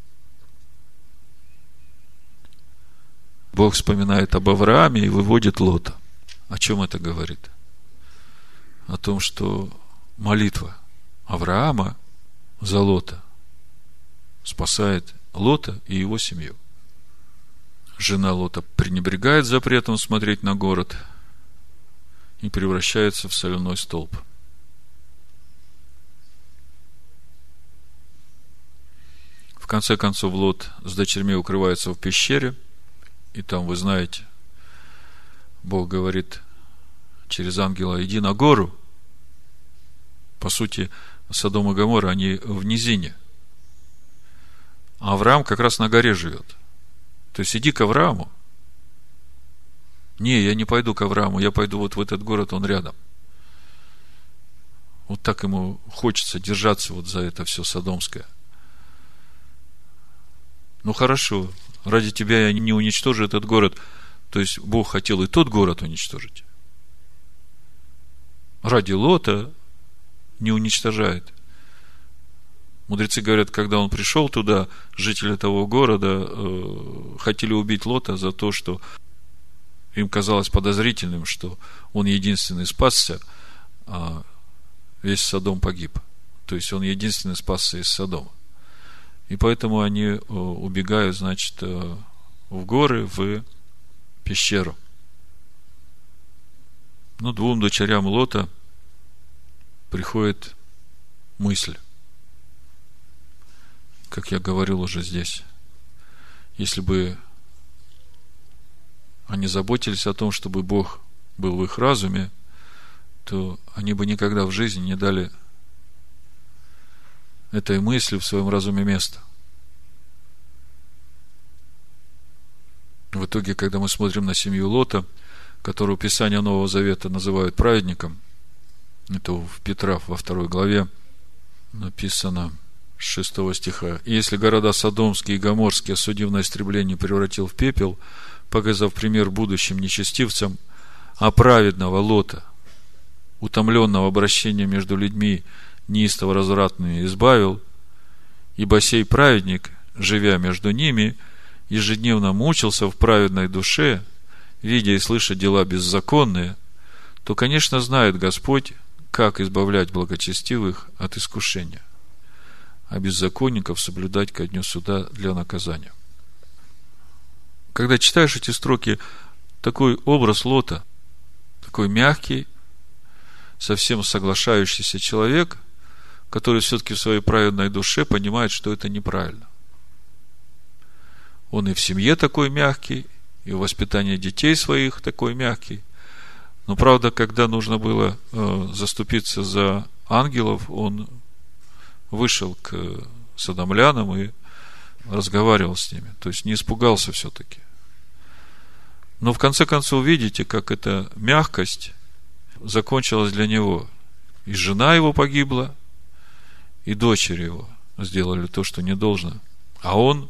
Бог вспоминает об Аврааме и выводит Лота. О чем это говорит? О том, что молитва Авраама за Лота спасает Лота и его семью. Жена Лота пренебрегает запретом смотреть на город и превращается в соляной столб. В конце концов, Лот с дочерьми укрывается в пещере, и там, вы знаете, Бог говорит через ангела, иди на гору. По сути, Содом и Гоморра, они в низине – а Авраам как раз на горе живет. То есть иди к Аврааму. Не, я не пойду к Аврааму, я пойду вот в этот город, он рядом. Вот так ему хочется держаться вот за это все садомское. Ну хорошо, ради тебя я не уничтожу этот город. То есть Бог хотел и тот город уничтожить. Ради Лота не уничтожает. Мудрецы говорят, когда он пришел туда, жители того города э, хотели убить Лота за то, что им казалось подозрительным, что он единственный спасся, а весь Содом погиб. То есть он единственный спасся из Содома. И поэтому они э, убегают, значит, э, в горы, в пещеру. Ну, двум дочерям Лота приходит мысль как я говорил уже здесь, если бы они заботились о том, чтобы Бог был в их разуме, то они бы никогда в жизни не дали этой мысли в своем разуме места. В итоге, когда мы смотрим на семью Лота, которую Писание Нового Завета называют праведником, это в Петра во второй главе написано – 6 стиха. «И если города Содомские и Гоморские, осудив на истребление, превратил в пепел, показав пример будущим нечестивцам, а праведного Лота, утомленного обращения между людьми, неистово развратными, избавил, ибо сей праведник, живя между ними, ежедневно мучился в праведной душе, видя и слыша дела беззаконные, то, конечно, знает Господь, как избавлять благочестивых от искушения, а беззаконников соблюдать ко дню суда для наказания. Когда читаешь эти строки, такой образ Лота, такой мягкий, совсем соглашающийся человек, который все-таки в своей праведной душе понимает, что это неправильно. Он и в семье такой мягкий, и в воспитании детей своих такой мягкий. Но правда, когда нужно было э, заступиться за ангелов, он вышел к садомлянам и разговаривал с ними. То есть не испугался все-таки. Но в конце концов, видите, как эта мягкость закончилась для него. И жена его погибла, и дочери его сделали то, что не должно. А он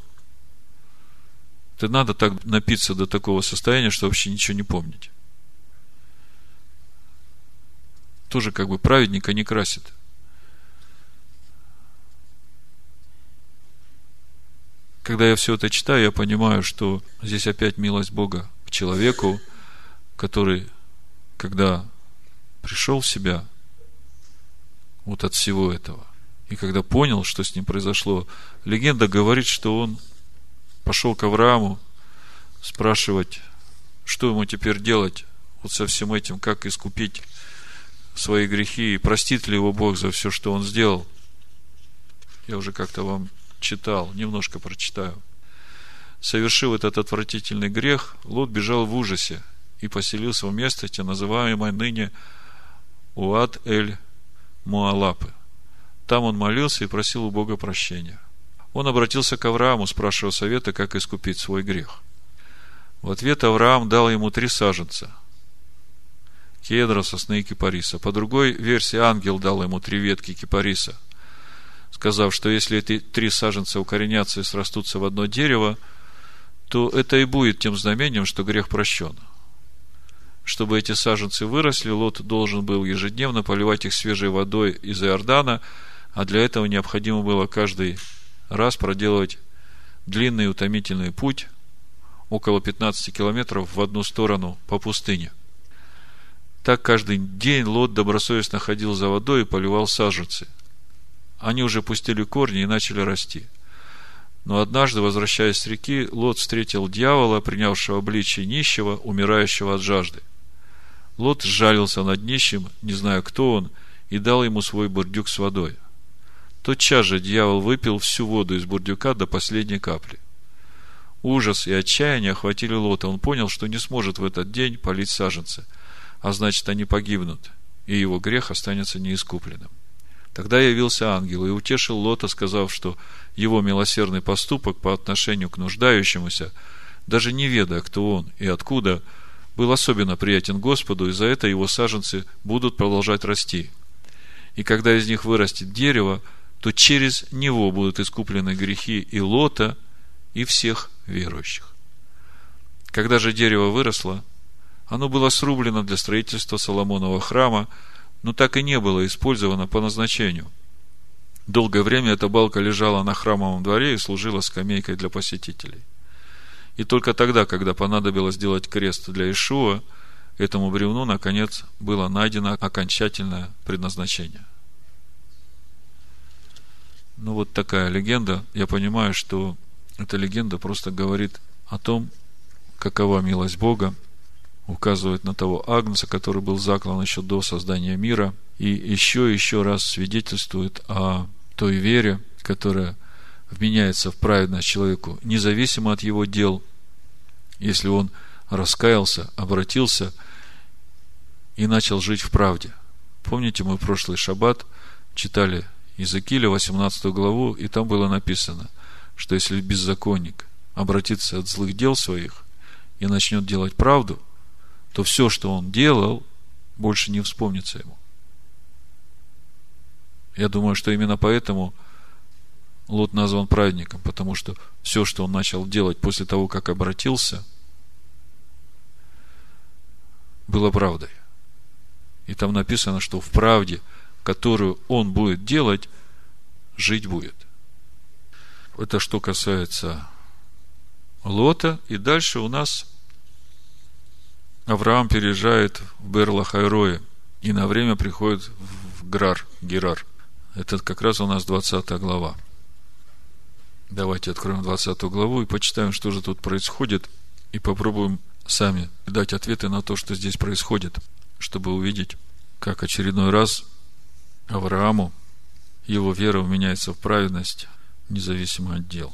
это надо так напиться до такого состояния, что вообще ничего не помнить. Тоже как бы праведника не красит. Когда я все это читаю, я понимаю, что здесь опять милость Бога к человеку, который, когда пришел в себя вот от всего этого, и когда понял, что с ним произошло, легенда говорит, что он пошел к Аврааму спрашивать, что ему теперь делать вот со всем этим, как искупить свои грехи и простит ли его Бог за все, что он сделал. Я уже как-то вам читал, немножко прочитаю. Совершив этот отвратительный грех, Лот бежал в ужасе и поселился в местности, называемой ныне Уад-эль-Муалапы. Там он молился и просил у Бога прощения он обратился к Аврааму, спрашивая совета, как искупить свой грех. В ответ Авраам дал ему три саженца. Кедра, сосны и кипариса. По другой версии ангел дал ему три ветки кипариса, сказав, что если эти три саженца укоренятся и срастутся в одно дерево, то это и будет тем знамением, что грех прощен. Чтобы эти саженцы выросли, Лот должен был ежедневно поливать их свежей водой из Иордана, а для этого необходимо было каждый раз проделывать длинный утомительный путь около 15 километров в одну сторону по пустыне. Так каждый день Лот добросовестно ходил за водой и поливал саженцы. Они уже пустили корни и начали расти. Но однажды, возвращаясь с реки, Лот встретил дьявола, принявшего обличие нищего, умирающего от жажды. Лот сжалился над нищим, не зная, кто он, и дал ему свой бурдюк с водой. Тотчас же дьявол выпил всю воду из бурдюка до последней капли. Ужас и отчаяние охватили Лота. Он понял, что не сможет в этот день полить саженцы, а значит, они погибнут, и его грех останется неискупленным. Тогда явился ангел и утешил Лота, сказав, что его милосердный поступок по отношению к нуждающемуся, даже не ведая, кто он и откуда, был особенно приятен Господу, и за это его саженцы будут продолжать расти. И когда из них вырастет дерево, то через него будут искуплены грехи и Лота, и всех верующих. Когда же дерево выросло, оно было срублено для строительства Соломонова храма, но так и не было использовано по назначению. Долгое время эта балка лежала на храмовом дворе и служила скамейкой для посетителей. И только тогда, когда понадобилось сделать крест для Ишуа, этому бревну, наконец, было найдено окончательное предназначение – ну, вот такая легенда. Я понимаю, что эта легенда просто говорит о том, какова милость Бога, указывает на того Агнца, который был заклан еще до создания мира, и еще еще раз свидетельствует о той вере, которая вменяется в праведность человеку, независимо от его дел, если он раскаялся, обратился и начал жить в правде. Помните, мы в прошлый шаббат читали Иезекииля 18 главу, и там было написано, что если беззаконник обратится от злых дел своих и начнет делать правду, то все, что он делал, больше не вспомнится ему. Я думаю, что именно поэтому Лот назван праведником, потому что все, что он начал делать после того, как обратился, было правдой. И там написано, что в правде, которую он будет делать, жить будет. Это что касается Лота. И дальше у нас Авраам переезжает в Берлахайрое и на время приходит в Грар, Герар. Это как раз у нас 20 глава. Давайте откроем 20 главу и почитаем, что же тут происходит, и попробуем сами дать ответы на то, что здесь происходит, чтобы увидеть, как очередной раз Аврааму его вера меняется в праведность, независимо от дел.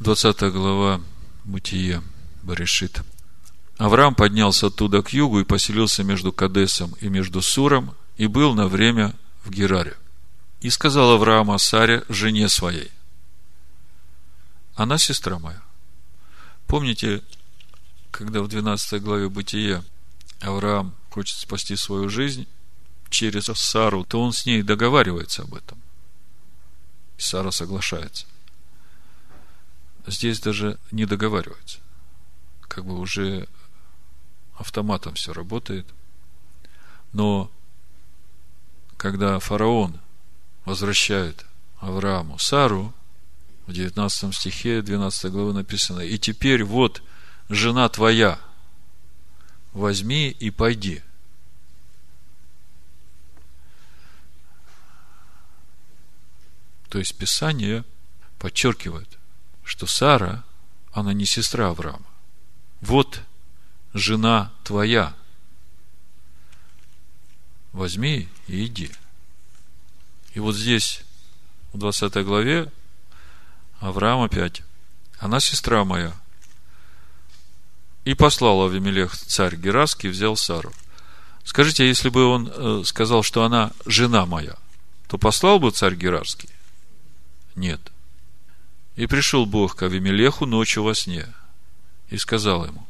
20 глава Бытие Барешит. Авраам поднялся оттуда к югу и поселился между Кадесом и между Суром, и был на время в Гераре. И сказал Авраам о Саре, жене своей, она сестра моя. Помните, когда в 12 главе Бытия Авраам хочет спасти свою жизнь через Сару, то он с ней договаривается об этом. И Сара соглашается. Здесь даже не договаривается. Как бы уже автоматом все работает. Но когда фараон возвращает Аврааму Сару, в 19 стихе 12 главы написано, «И теперь вот жена твоя, возьми и пойди». То есть Писание подчеркивает, что Сара, она не сестра Авраама. Вот жена твоя. Возьми и иди. И вот здесь, в 20 главе, Авраам опять. Она сестра моя. И послал Авимелех царь Гераский, взял Сару. Скажите, если бы он э, сказал, что она жена моя, то послал бы царь Герарский? Нет. И пришел Бог к Авимелеху ночью во сне и сказал ему,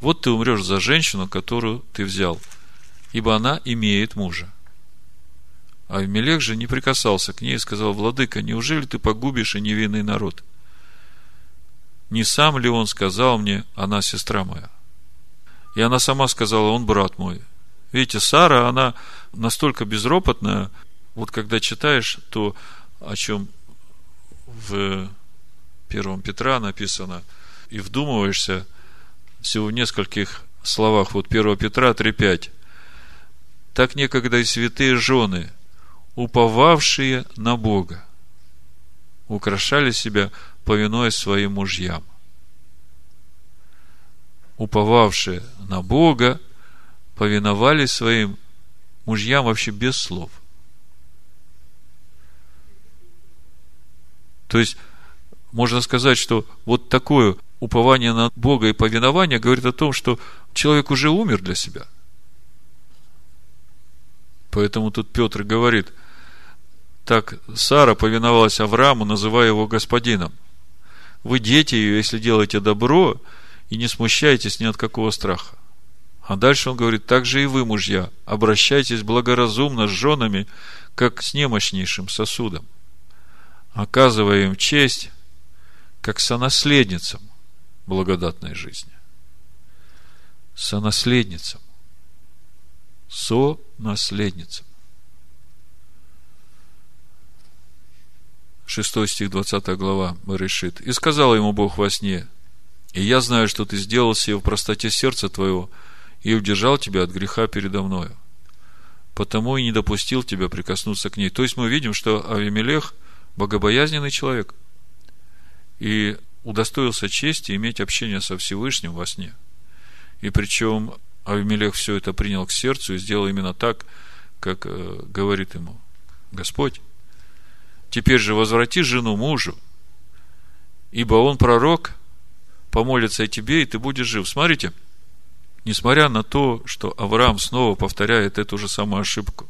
вот ты умрешь за женщину, которую ты взял, ибо она имеет мужа. А Авимелех же не прикасался к ней и сказал, Владыка, неужели ты погубишь и невинный народ? Не сам ли он сказал мне, она сестра моя? И она сама сказала, он брат мой. Видите, Сара, она настолько безропотная, вот когда читаешь то, о чем в первом Петра написано, и вдумываешься всего в нескольких словах, вот 1 Петра 3.5. Так некогда и святые жены – уповавшие на Бога, украшали себя, повинуясь своим мужьям. Уповавшие на Бога, повиновались своим мужьям вообще без слов. То есть, можно сказать, что вот такое упование на Бога и повинование говорит о том, что человек уже умер для себя. Поэтому тут Петр говорит – так Сара повиновалась Аврааму, называя его господином. Вы дети ее, если делаете добро, и не смущайтесь ни от какого страха. А дальше он говорит, так же и вы, мужья, обращайтесь благоразумно с женами, как с немощнейшим сосудом, оказывая им честь, как сонаследницам благодатной жизни. Сонаследницам. Сонаследницам. 6 стих, 20 глава, решит. «И сказал ему Бог во сне, и я знаю, что ты сделал сие в простоте сердца твоего, и удержал тебя от греха передо мною. Потому и не допустил тебя прикоснуться к ней». То есть мы видим, что Авимелех богобоязненный человек и удостоился чести иметь общение со Всевышним во сне. И причем Авимелех все это принял к сердцу и сделал именно так, как э, говорит ему Господь. Теперь же возврати жену мужу, ибо он пророк, помолится о тебе, и ты будешь жив. Смотрите, несмотря на то, что Авраам снова повторяет эту же самую ошибку,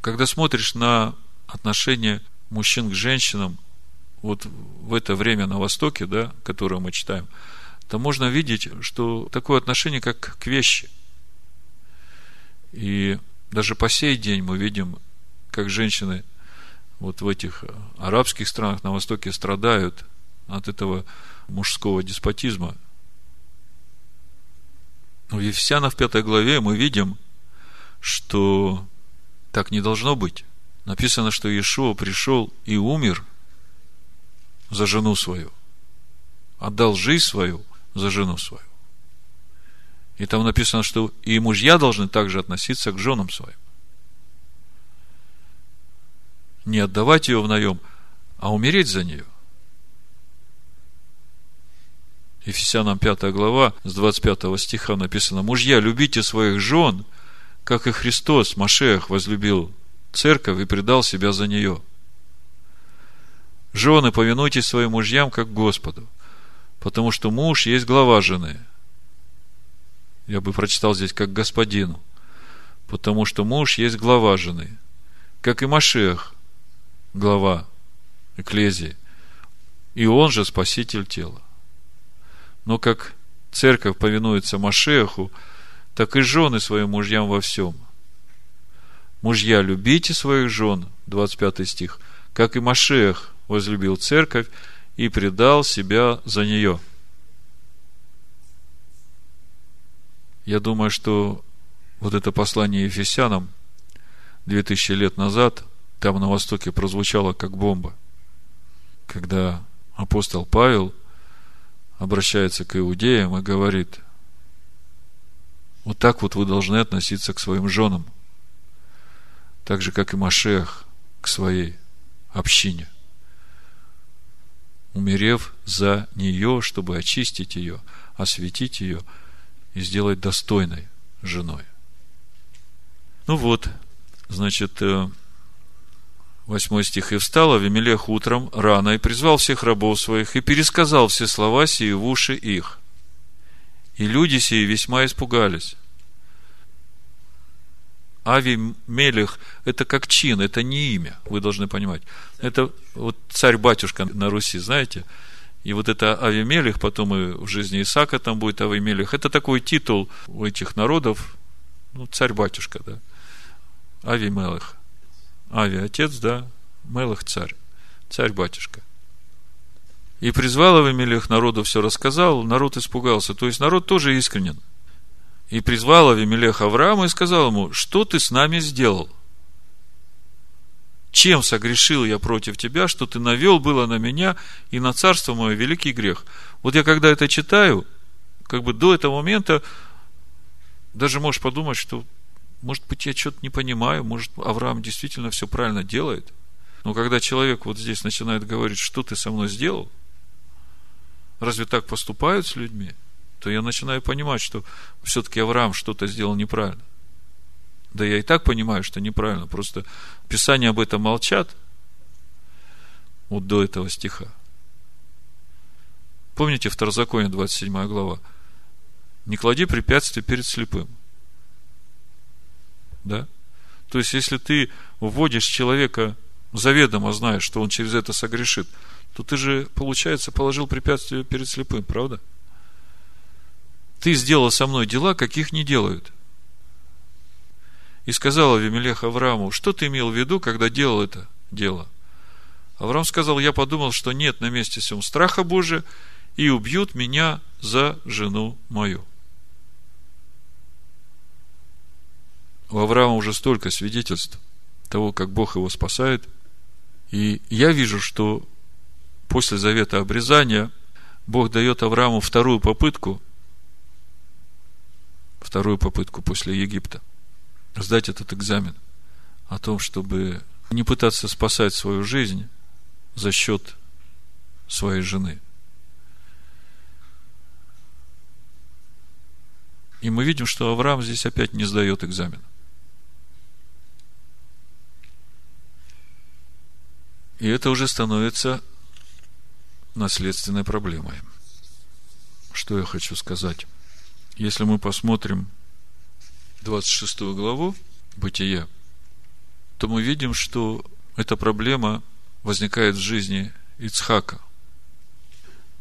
когда смотришь на отношение мужчин к женщинам, вот в это время на Востоке, да, которое мы читаем, то можно видеть, что такое отношение, как к вещи. И даже по сей день мы видим, как женщины вот в этих арабских странах на Востоке страдают от этого мужского деспотизма. В Ефесянах в пятой главе мы видим, что так не должно быть. Написано, что Иешуа пришел и умер за жену свою. Отдал жизнь свою за жену свою. И там написано, что и мужья должны также относиться к женам своим. Не отдавать ее в наем, а умереть за нее. Ефесянам 5 глава, с 25 стиха написано, «Мужья, любите своих жен, как и Христос, Машех, возлюбил церковь и предал себя за нее. Жены, повинуйтесь своим мужьям, как Господу, потому что муж есть глава жены. Я бы прочитал здесь, как господину, потому что муж есть глава жены, как и Машех, глава Экклезии, и он же спаситель тела. Но как церковь повинуется Машеху, так и жены своим мужьям во всем. Мужья, любите своих жен, 25 стих, как и Машех возлюбил церковь и предал себя за нее. Я думаю, что вот это послание Ефесянам 2000 лет назад там на Востоке прозвучало как бомба. Когда апостол Павел обращается к иудеям и говорит – вот так вот вы должны относиться к своим женам. Так же, как и Машех к своей общине. Умерев за нее, чтобы очистить ее, осветить ее и сделать достойной женой. Ну вот, значит, э, восьмой стих. «И встал Авимелех утром рано и призвал всех рабов своих и пересказал все слова сии в уши их. И люди сии весьма испугались. Ави Мелех – это как чин, это не имя, вы должны понимать. Это вот царь-батюшка на Руси, знаете? И вот это Авимелех, потом и в жизни Исаака там будет Авимелех. Это такой титул у этих народов, ну, царь-батюшка, да. Авимелех. Ави – отец, да, Мелех – царь, царь-батюшка. И призвал Авимелех народу, все рассказал, народ испугался. То есть народ тоже искренен. И призвал Авимелех Авраама и сказал ему, что ты с нами сделал? Чем согрешил я против тебя, что ты навел было на меня и на царство мое великий грех? Вот я когда это читаю, как бы до этого момента даже можешь подумать, что может быть, я что-то не понимаю, может, Авраам действительно все правильно делает. Но когда человек вот здесь начинает говорить, что ты со мной сделал, разве так поступают с людьми? То я начинаю понимать, что все-таки Авраам что-то сделал неправильно. Да я и так понимаю, что неправильно. Просто Писание об этом молчат. Вот до этого стиха. Помните Второзаконие, 27 глава? Не клади препятствия перед слепым. Да? То есть, если ты вводишь человека, заведомо знаешь, что он через это согрешит, то ты же, получается, положил препятствие перед слепым, правда? Ты сделал со мной дела, каких не делают. И сказал Авимелех Аврааму, что ты имел в виду, когда делал это дело? Авраам сказал, я подумал, что нет на месте всем страха Божия, и убьют меня за жену мою. У Авраама уже столько свидетельств того, как Бог его спасает. И я вижу, что после завета обрезания Бог дает Аврааму вторую попытку вторую попытку после Египта, сдать этот экзамен о том, чтобы не пытаться спасать свою жизнь за счет своей жены. И мы видим, что Авраам здесь опять не сдает экзамен. И это уже становится наследственной проблемой. Что я хочу сказать? Если мы посмотрим 26 главу Бытия, то мы видим, что эта проблема возникает в жизни Ицхака.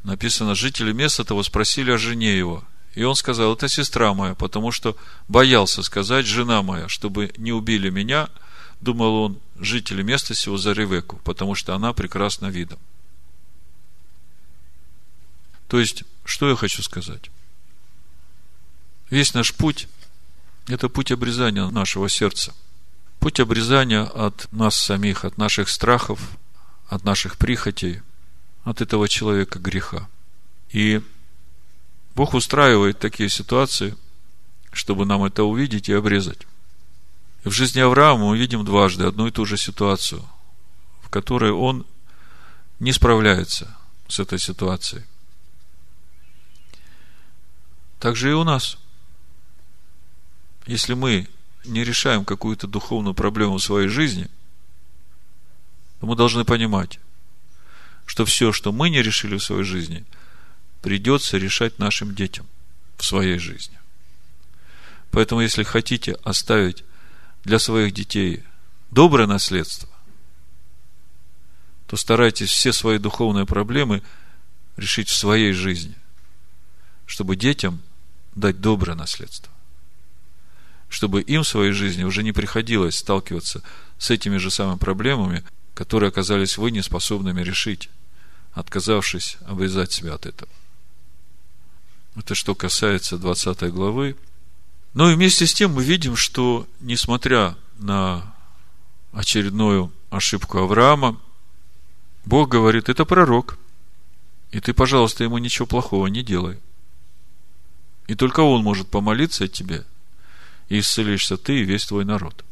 Написано, жители места того спросили о жене его. И он сказал, это сестра моя, потому что боялся сказать, жена моя, чтобы не убили меня, думал он, жители места сего за Ревеку, потому что она прекрасна видом. То есть, что я хочу сказать? Весь наш путь – это путь обрезания нашего сердца. Путь обрезания от нас самих, от наших страхов, от наших прихотей, от этого человека греха. И Бог устраивает такие ситуации, чтобы нам это увидеть и обрезать. В жизни Авраама мы видим дважды одну и ту же ситуацию, в которой он не справляется с этой ситуацией. Также и у нас. Если мы не решаем какую-то духовную проблему в своей жизни, то мы должны понимать, что все, что мы не решили в своей жизни, придется решать нашим детям в своей жизни. Поэтому, если хотите оставить для своих детей доброе наследство, то старайтесь все свои духовные проблемы решить в своей жизни, чтобы детям дать доброе наследство. Чтобы им в своей жизни уже не приходилось сталкиваться с этими же самыми проблемами, которые оказались вы неспособными решить, отказавшись обрезать себя от этого. Это что касается 20 главы но и вместе с тем мы видим, что несмотря на очередную ошибку Авраама, Бог говорит, это пророк, и ты, пожалуйста, ему ничего плохого не делай. И только он может помолиться о тебе, и исцелишься ты и весь твой народ.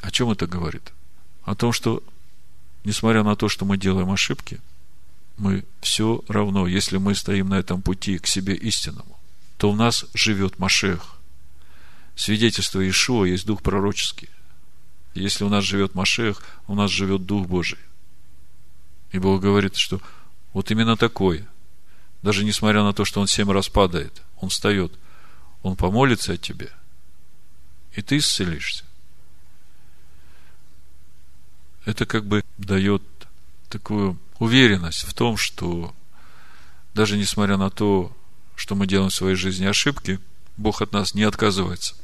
О чем это говорит? О том, что, несмотря на то, что мы делаем ошибки, мы все равно, если мы стоим на этом пути к себе истинному, то в нас живет Машех. Свидетельство Ишуа есть дух пророческий. Если у нас живет Машех, у нас живет Дух Божий. И Бог говорит, что вот именно такой, даже несмотря на то, что он семь раз падает, он встает, он помолится о тебе, и ты исцелишься. Это как бы дает такую уверенность в том, что даже несмотря на то, что мы делаем в своей жизни ошибки, Бог от нас не отказывается.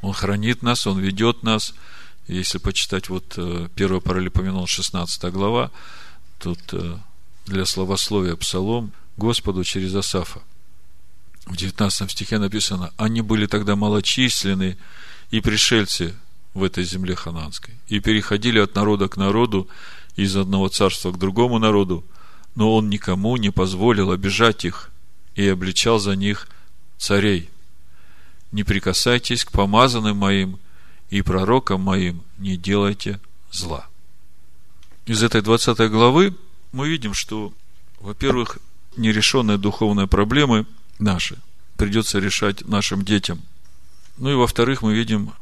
Он хранит нас, Он ведет нас. Если почитать вот 1 э, Паралипоменон, 16 глава, тут э, для словословия псалом Господу через Асафа. В 19 стихе написано, они были тогда малочисленны и пришельцы в этой земле хананской, и переходили от народа к народу, из одного царства к другому народу, но он никому не позволил обижать их, и обличал за них царей. Не прикасайтесь к помазанным моим и пророкам моим, не делайте зла. Из этой 20 главы мы видим, что, во-первых, нерешенные духовные проблемы наши придется решать нашим детям. Ну и во-вторых, мы видим,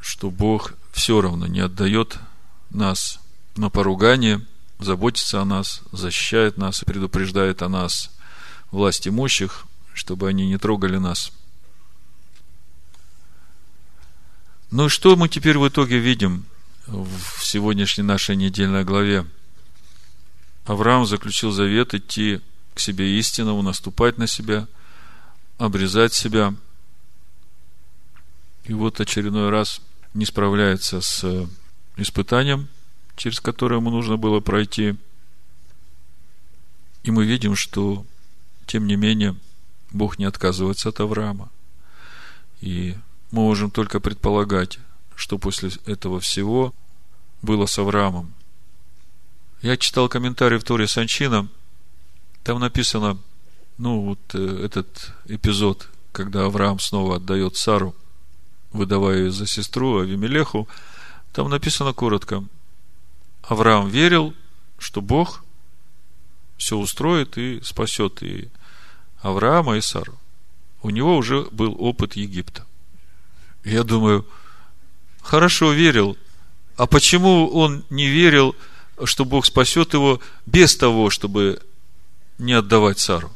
что Бог все равно не отдает нас на поругание, заботится о нас, защищает нас предупреждает о нас – власть имущих, чтобы они не трогали нас. Ну и что мы теперь в итоге видим в сегодняшней нашей недельной главе? Авраам заключил завет идти к себе истинному, наступать на себя, обрезать себя. И вот очередной раз не справляется с испытанием, через которое ему нужно было пройти. И мы видим, что тем не менее, Бог не отказывается от Авраама. И мы можем только предполагать, что после этого всего было с Авраамом. Я читал комментарий в Торе Санчина, там написано, ну, вот э, этот эпизод, когда Авраам снова отдает Сару, выдавая ее за сестру Авимелеху, там написано коротко, Авраам верил, что Бог все устроит и спасет и Авраама и Сару. У него уже был опыт Египта. Я думаю, хорошо верил. А почему он не верил, что Бог спасет его без того, чтобы не отдавать Сару?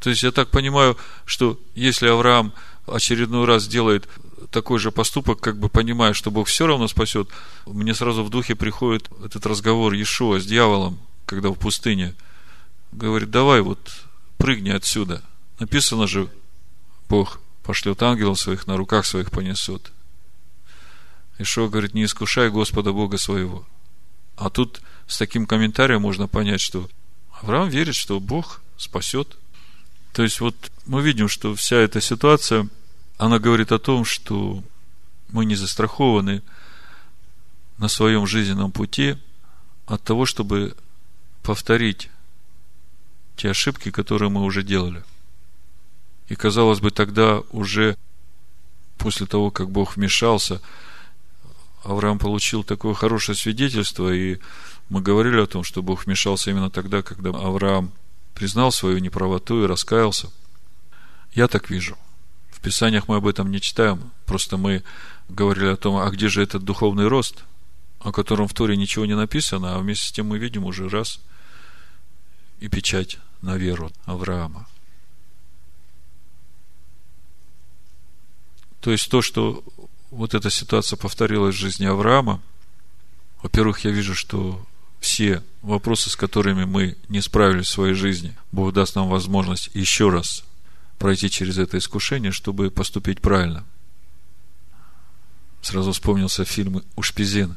То есть я так понимаю, что если Авраам очередной раз делает такой же поступок, как бы понимая, что Бог все равно спасет, мне сразу в духе приходит этот разговор Иешуа с дьяволом, когда в пустыне говорит, давай вот прыгни отсюда. Написано же, Бог пошлет ангелов своих, на руках своих понесут. Ишуа говорит, не искушай Господа Бога своего. А тут с таким комментарием можно понять, что Авраам верит, что Бог спасет. То есть вот мы видим, что вся эта ситуация, она говорит о том, что мы не застрахованы на своем жизненном пути от того, чтобы повторить те ошибки, которые мы уже делали. И казалось бы, тогда уже после того, как Бог вмешался, Авраам получил такое хорошее свидетельство, и мы говорили о том, что Бог вмешался именно тогда, когда Авраам признал свою неправоту и раскаялся. Я так вижу. В Писаниях мы об этом не читаем, просто мы говорили о том, а где же этот духовный рост, о котором в Торе ничего не написано, а вместе с тем мы видим уже раз и печать на веру Авраама. То есть то, что вот эта ситуация повторилась в жизни Авраама, во-первых, я вижу, что все вопросы, с которыми мы не справились в своей жизни, Бог даст нам возможность еще раз пройти через это искушение, чтобы поступить правильно. Сразу вспомнился фильм «Ушпизин».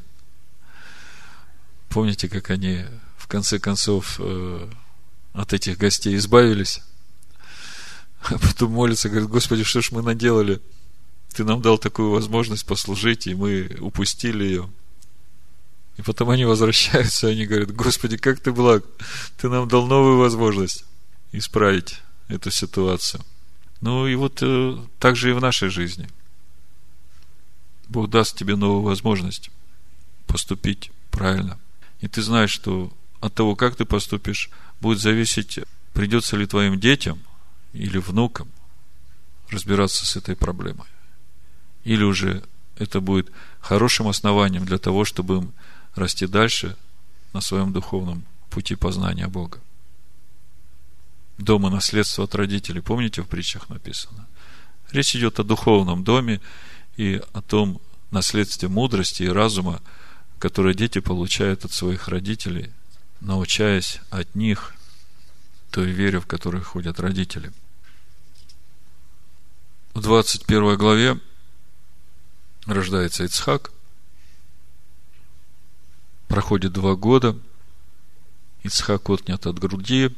Помните, как они в конце концов э, от этих гостей избавились? А потом молятся, говорят, Господи, что ж мы наделали? Ты нам дал такую возможность послужить, и мы упустили ее. И потом они возвращаются, и они говорят, Господи, как ты благ, ты нам дал новую возможность исправить эту ситуацию. Ну и вот э, так же и в нашей жизни. Бог даст тебе новую возможность поступить правильно. И ты знаешь, что от того, как ты поступишь, будет зависеть, придется ли твоим детям или внукам разбираться с этой проблемой. Или уже это будет хорошим основанием для того, чтобы им расти дальше на своем духовном пути познания Бога. Дома наследство от родителей, помните, в притчах написано? Речь идет о духовном доме и о том наследстве мудрости и разума, которое дети получают от своих родителей, научаясь от них той вере, в которой ходят родители. В 21 главе рождается Ицхак – Проходит два года, Ицхак отнят от груди,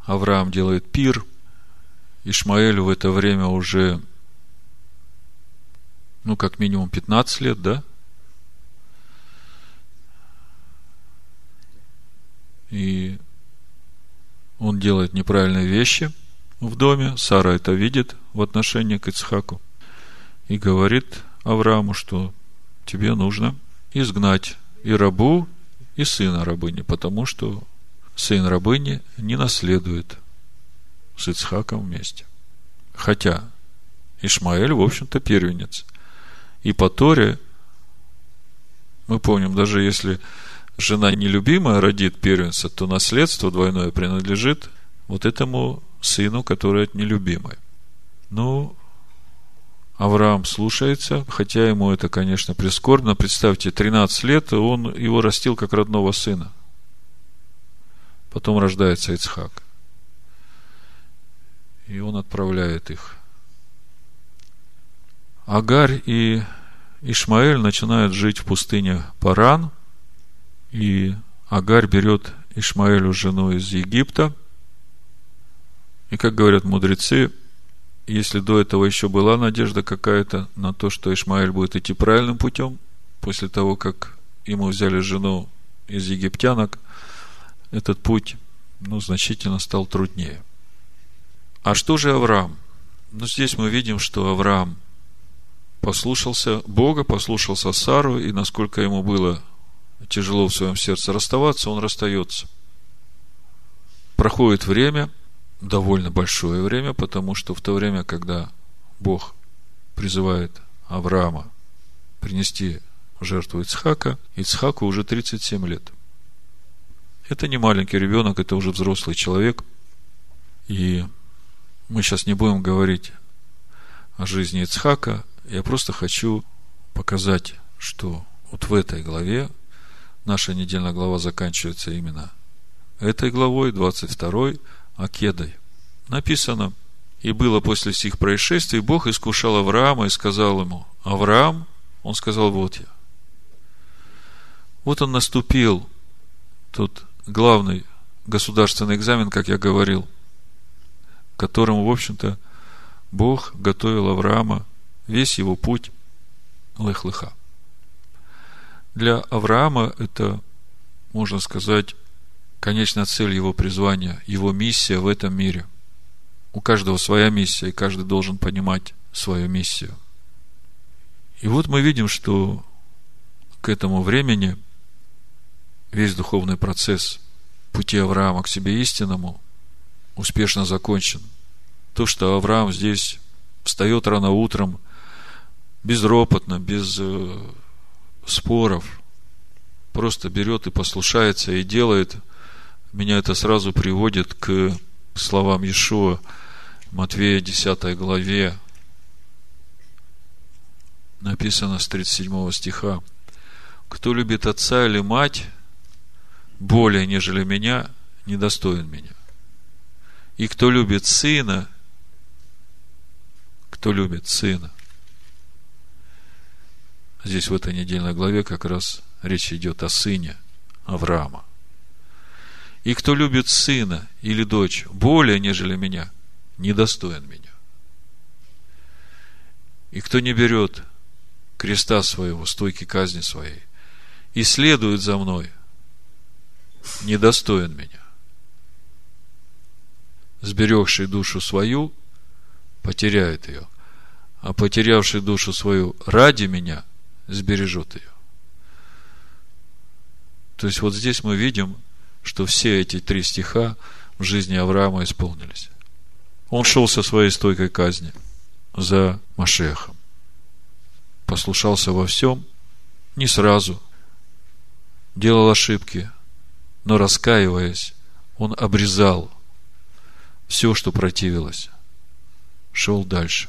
Авраам делает пир, Ишмаэль в это время уже, ну, как минимум 15 лет, да? И он делает неправильные вещи в доме. Сара это видит в отношении к Ицхаку. И говорит Аврааму, что тебе нужно изгнать и рабу, и сына рабыни, потому что сын рабыни не наследует с Ицхаком вместе. Хотя Ишмаэль, в общем-то, первенец. И по Торе, мы помним, даже если жена нелюбимая родит первенца, то наследство двойное принадлежит вот этому сыну, который от нелюбимой. Ну, Авраам слушается, хотя ему это, конечно, прискорбно. Представьте, 13 лет, он его растил как родного сына. Потом рождается Ицхак. И он отправляет их. Агарь и Ишмаэль начинают жить в пустыне Паран. И Агарь берет Ишмаэлю жену из Египта. И, как говорят мудрецы, если до этого еще была надежда какая-то на то, что Ишмаэль будет идти правильным путем, после того, как ему взяли жену из египтянок, этот путь, ну, значительно стал труднее. А что же Авраам? Ну, здесь мы видим, что Авраам послушался Бога, послушался Сару, и насколько ему было тяжело в своем сердце расставаться, он расстается. Проходит время – довольно большое время, потому что в то время, когда Бог призывает Авраама принести жертву Ицхака, Ицхаку уже 37 лет. Это не маленький ребенок, это уже взрослый человек. И мы сейчас не будем говорить о жизни Ицхака. Я просто хочу показать, что вот в этой главе, наша недельная глава заканчивается именно этой главой, 22 Акедой. Написано, и было после сих происшествий, Бог искушал Авраама и сказал ему, Авраам, Он сказал, вот я. Вот он наступил, тот главный государственный экзамен, как я говорил, которому, в общем-то, Бог готовил Авраама весь его путь лех-леха. Для Авраама это, можно сказать, конечная цель его призвания, его миссия в этом мире. У каждого своя миссия, и каждый должен понимать свою миссию. И вот мы видим, что к этому времени весь духовный процесс пути Авраама к себе истинному успешно закончен. То, что Авраам здесь встает рано утром, безропотно, без э, споров, просто берет и послушается и делает, меня это сразу приводит к словам Иешуа, Матвея 10 главе, написано с 37 стиха. Кто любит отца или мать более, нежели меня, недостоин меня. И кто любит сына, кто любит сына. Здесь в этой недельной главе как раз речь идет о сыне Авраама. И кто любит сына или дочь более, нежели меня, недостоин меня. И кто не берет креста своего, стойки казни своей, и следует за мной, недостоин меня. Сберегший душу свою, потеряет ее, а потерявший душу свою ради меня, сбережет ее. То есть вот здесь мы видим, что все эти три стиха в жизни Авраама исполнились. Он шел со своей стойкой казни за Машехом послушался во всем, не сразу, делал ошибки, но раскаиваясь, он обрезал все, что противилось, шел дальше.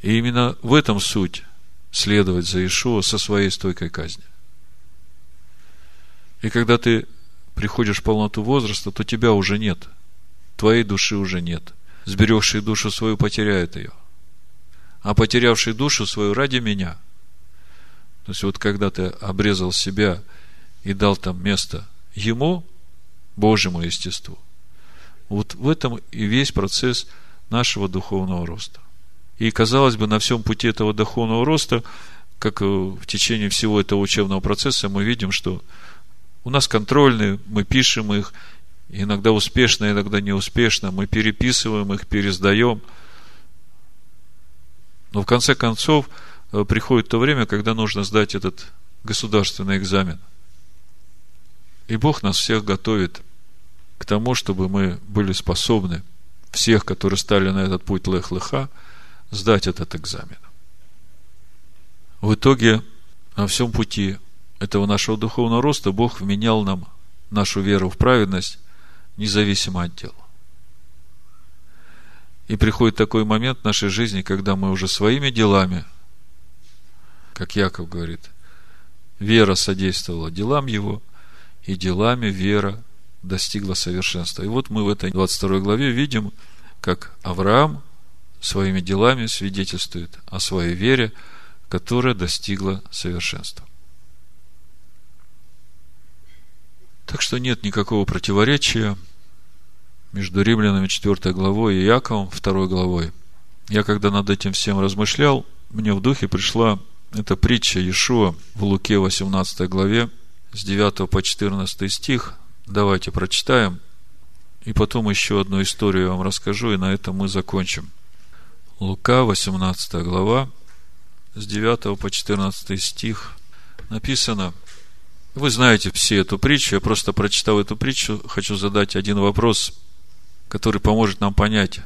И именно в этом суть следовать за Ишуа со своей стойкой казни. И когда ты приходишь в полноту возраста, то тебя уже нет. Твоей души уже нет. Сберегший душу свою потеряет ее а потерявший душу свою ради меня. То есть, вот когда ты обрезал себя и дал там место ему, Божьему естеству, вот в этом и весь процесс нашего духовного роста. И, казалось бы, на всем пути этого духовного роста, как в течение всего этого учебного процесса, мы видим, что у нас контрольные, мы пишем их, иногда успешно, иногда неуспешно, мы переписываем их, пересдаем – но в конце концов э, приходит то время, когда нужно сдать этот государственный экзамен. И Бог нас всех готовит к тому, чтобы мы были способны, всех, которые стали на этот путь лех-леха, сдать этот экзамен. В итоге, на всем пути этого нашего духовного роста Бог вменял нам нашу веру в праведность независимо от дела. И приходит такой момент в нашей жизни, когда мы уже своими делами, как Яков говорит, вера содействовала делам его, и делами вера достигла совершенства. И вот мы в этой 22 главе видим, как Авраам своими делами свидетельствует о своей вере, которая достигла совершенства. Так что нет никакого противоречия между Римлянами 4 главой и Яковом 2 главой. Я когда над этим всем размышлял, мне в духе пришла эта притча Иешуа в Луке 18 главе с 9 по 14 стих. Давайте прочитаем. И потом еще одну историю я вам расскажу, и на этом мы закончим. Лука, 18 глава, с 9 по 14 стих написано, вы знаете все эту притчу, я просто прочитал эту притчу, хочу задать один вопрос который поможет нам понять,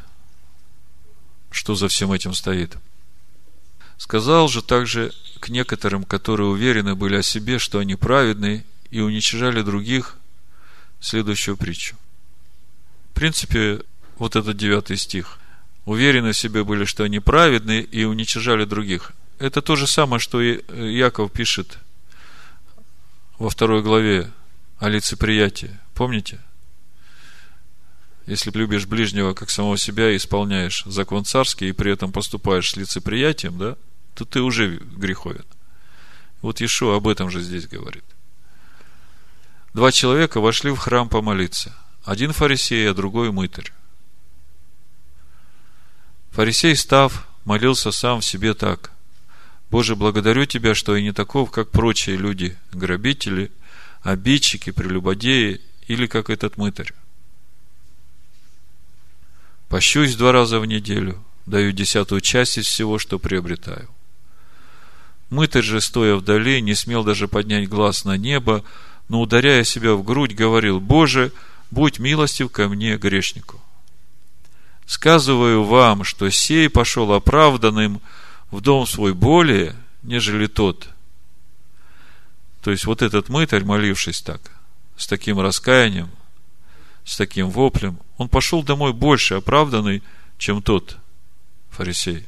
что за всем этим стоит. Сказал же также к некоторым, которые уверены были о себе, что они праведны, и уничижали других, следующую притчу. В принципе, вот этот девятый стих. Уверены в себе были, что они праведны, и уничижали других. Это то же самое, что и Яков пишет во второй главе о лицеприятии. Помните? Если любишь ближнего как самого себя и исполняешь закон царский, и при этом поступаешь с лицеприятием, да, то ты уже греховен. Вот Ишуа об этом же здесь говорит. Два человека вошли в храм помолиться. Один фарисей, а другой мытарь. Фарисей, став, молился сам в себе так. Боже, благодарю Тебя, что я не таков, как прочие люди, грабители, обидчики, прелюбодеи или как этот мытарь. Пощусь два раза в неделю, даю десятую часть из всего, что приобретаю. Мытарь же, стоя вдали, не смел даже поднять глаз на небо, но, ударяя себя в грудь, говорил, «Боже, будь милостив ко мне, грешнику». Сказываю вам, что сей пошел оправданным в дом свой более, нежели тот. То есть, вот этот мытарь, молившись так, с таким раскаянием, с таким воплем, он пошел домой больше оправданный, чем тот фарисей.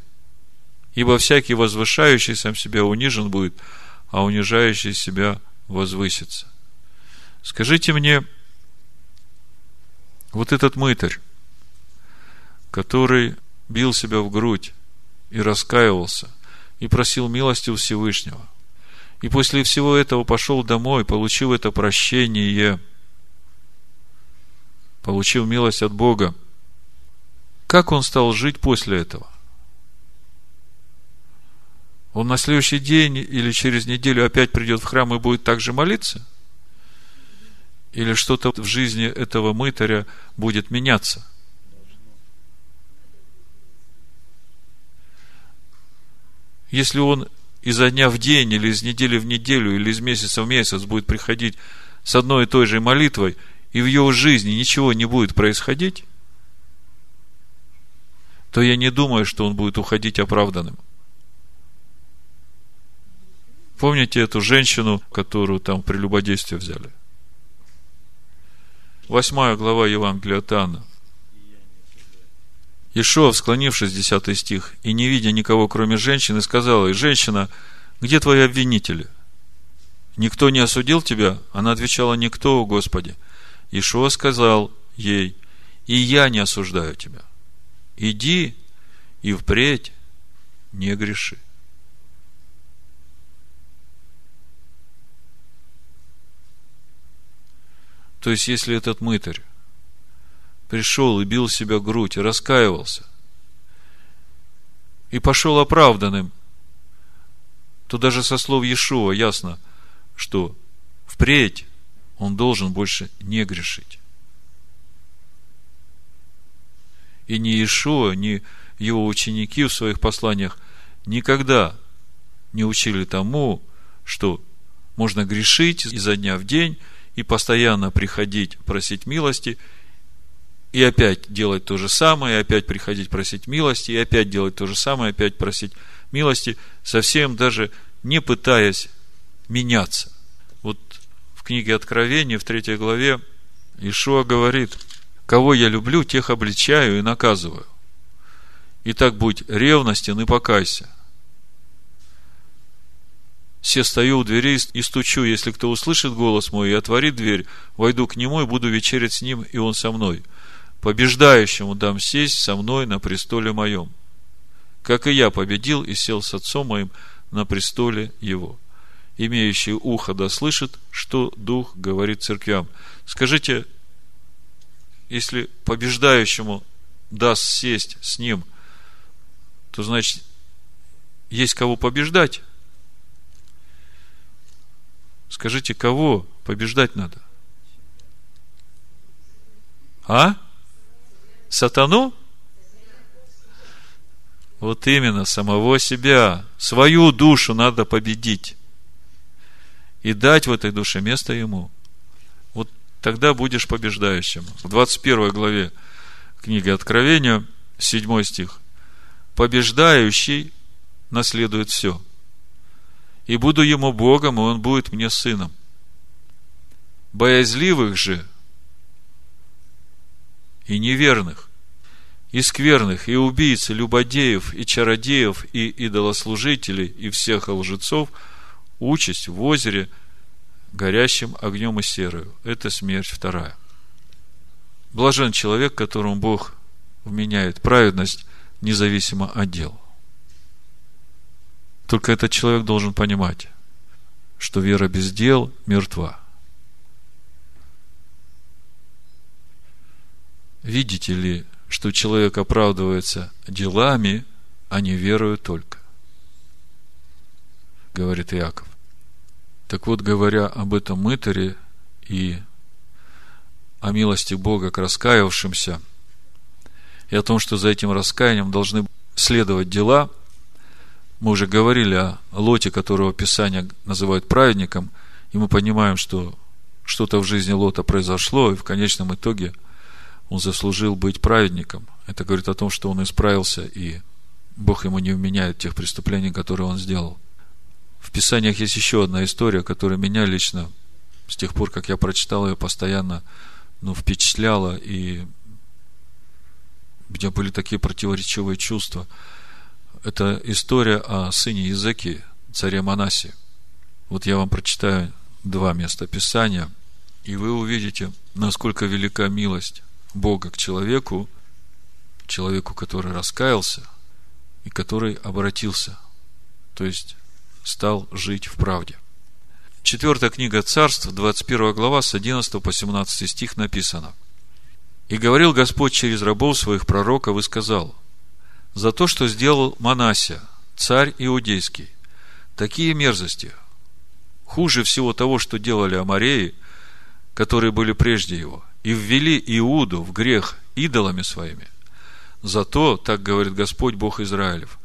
Ибо всякий возвышающий сам себя унижен будет, а унижающий себя возвысится. Скажите мне, вот этот мытарь, который бил себя в грудь и раскаивался, и просил милости у Всевышнего, и после всего этого пошел домой, получил это прощение, получил милость от Бога, как он стал жить после этого? Он на следующий день или через неделю опять придет в храм и будет также молиться? Или что-то в жизни этого мытаря будет меняться? Если он изо дня в день, или из недели в неделю, или из месяца в месяц будет приходить с одной и той же молитвой, и в его жизни ничего не будет происходить, то я не думаю, что он будет уходить оправданным. Помните эту женщину, которую там при любодействии взяли? Восьмая глава Евангелия от Иоанна. Ишуа, склонившись, 10 стих, и не видя никого, кроме женщины, сказала ей, «Женщина, где твои обвинители? Никто не осудил тебя?» Она отвечала, «Никто, Господи». Ишуа сказал ей, «И я не осуждаю тебя. Иди и впредь не греши». То есть, если этот мытарь пришел и бил себя грудь, и раскаивался, и пошел оправданным, то даже со слов Иешуа ясно, что впредь он должен больше не грешить. И ни Иешуа, ни его ученики в своих посланиях никогда не учили тому, что можно грешить изо дня в день и постоянно приходить просить милости – и опять делать то же самое, и опять приходить просить милости, и опять делать то же самое, опять просить милости, совсем даже не пытаясь меняться. Вот в книге Откровения, в третьей главе, Ишуа говорит, кого я люблю, тех обличаю и наказываю. Итак, будь ревностен и покайся. Все стою у дверей и стучу, если кто услышит голос мой и отворит дверь, войду к нему и буду вечерять с ним, и он со мной – побеждающему дам сесть со мной на престоле моем, как и я победил и сел с отцом моим на престоле его. Имеющий ухо да слышит, что Дух говорит церквям. Скажите, если побеждающему даст сесть с ним, то значит, есть кого побеждать. Скажите, кого побеждать надо? А? Сатану? Вот именно, самого себя, свою душу надо победить. И дать в этой душе место ему. Вот тогда будешь побеждающим. В 21 главе книги Откровения, 7 стих. Побеждающий наследует все. И буду ему Богом, и он будет мне сыном. Боязливых же – и неверных, и скверных, и убийц, и любодеев, и чародеев, и идолослужителей, и всех лжецов, участь в озере, горящим огнем и серою. Это смерть вторая. Блажен человек, которому Бог вменяет праведность, независимо от дел. Только этот человек должен понимать, что вера без дел мертва. Видите ли, что человек оправдывается делами, а не верою только? Говорит Иаков. Так вот, говоря об этом мытаре и о милости Бога к раскаявшимся, и о том, что за этим раскаянием должны следовать дела, мы уже говорили о Лоте, которого Писание называют праведником, и мы понимаем, что что-то в жизни Лота произошло, и в конечном итоге он заслужил быть праведником. Это говорит о том, что он исправился, и Бог ему не вменяет тех преступлений, которые он сделал. В Писаниях есть еще одна история, которая меня лично, с тех пор, как я прочитал ее, постоянно ну, впечатляла, и у меня были такие противоречивые чувства – это история о сыне Языки, царе Манасе. Вот я вам прочитаю два места Писания, и вы увидите, насколько велика милость Бога к человеку, человеку, который раскаялся и который обратился, то есть стал жить в правде. Четвертая книга Царств, 21 глава, с 11 по 17 стих написано. «И говорил Господь через рабов своих пророков и сказал, за то, что сделал Манасия, царь иудейский. Такие мерзости. Хуже всего того, что делали Амареи, которые были прежде его, и ввели Иуду в грех идолами своими. Зато, так говорит Господь Бог Израилев,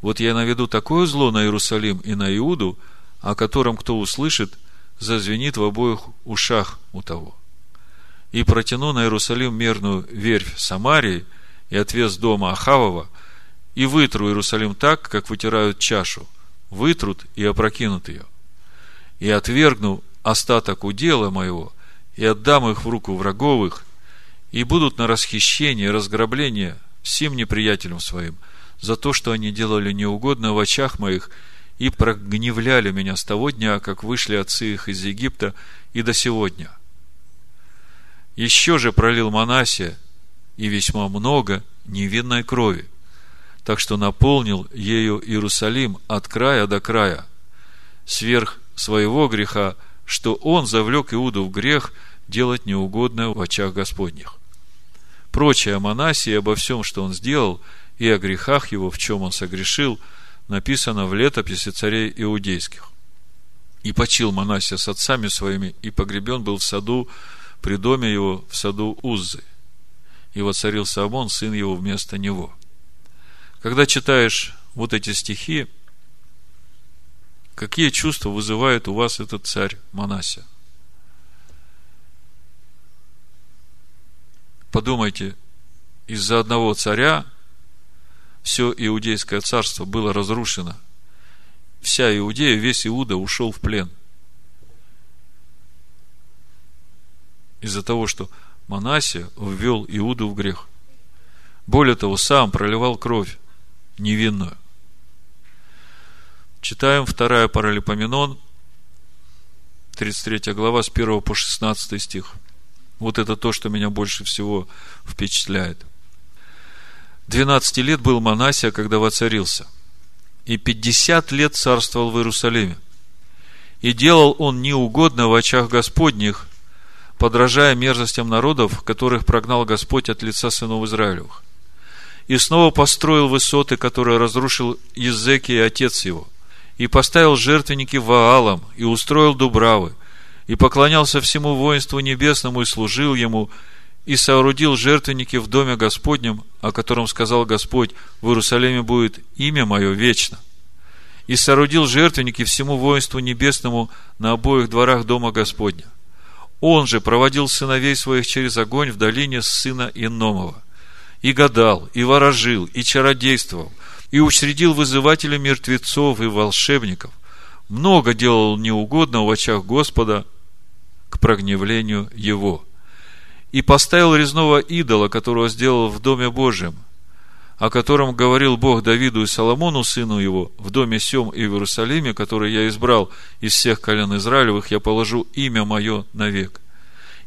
вот я наведу такое зло на Иерусалим и на Иуду, о котором кто услышит, зазвенит в обоих ушах у того. И протяну на Иерусалим мерную верфь Самарии и отвес дома Ахавова – и вытру Иерусалим так, как вытирают чашу, вытрут и опрокинут ее. И отвергну остаток удела моего, и отдам их в руку враговых, и будут на расхищение разграбление всем неприятелям своим за то, что они делали неугодно в очах моих и прогневляли меня с того дня, как вышли отцы их из Египта, и до сегодня. Еще же пролил Манасия и весьма много невинной крови – так что наполнил ею Иерусалим от края до края, сверх своего греха, что он завлек Иуду в грех делать неугодное в очах Господних. Прочее о Манасии обо всем, что он сделал, и о грехах его, в чем он согрешил, написано в летописи царей иудейских. И почил Манасия с отцами своими, и погребен был в саду, при доме его, в саду Уззы. И воцарился Амон, сын его, вместо него – когда читаешь вот эти стихи, какие чувства вызывает у вас этот царь Манася? Подумайте, из-за одного царя все иудейское царство было разрушено. Вся Иудея, весь Иуда ушел в плен. Из-за того, что Манасия ввел Иуду в грех. Более того, сам проливал кровь невинную. Читаем 2 Паралипоменон, 33 глава, с 1 по 16 стих. Вот это то, что меня больше всего впечатляет. 12 лет был Манасия, когда воцарился, и 50 лет царствовал в Иерусалиме. И делал он неугодно в очах Господних, подражая мерзостям народов, которых прогнал Господь от лица сынов Израилевых и снова построил высоты, которые разрушил Езеки и отец его, и поставил жертвенники Ваалам, и устроил дубравы, и поклонялся всему воинству небесному, и служил ему, и соорудил жертвенники в доме Господнем, о котором сказал Господь, в Иерусалиме будет имя мое вечно. И соорудил жертвенники всему воинству небесному на обоих дворах дома Господня. Он же проводил сыновей своих через огонь в долине сына Иномова – и гадал, и ворожил, и чародействовал, и учредил вызывателя мертвецов и волшебников. Много делал неугодно в очах Господа к прогневлению его. И поставил резного идола, которого сделал в Доме Божьем, о котором говорил Бог Давиду и Соломону, сыну его, в доме Сем и в Иерусалиме, который я избрал из всех колен Израилевых, я положу имя мое навек.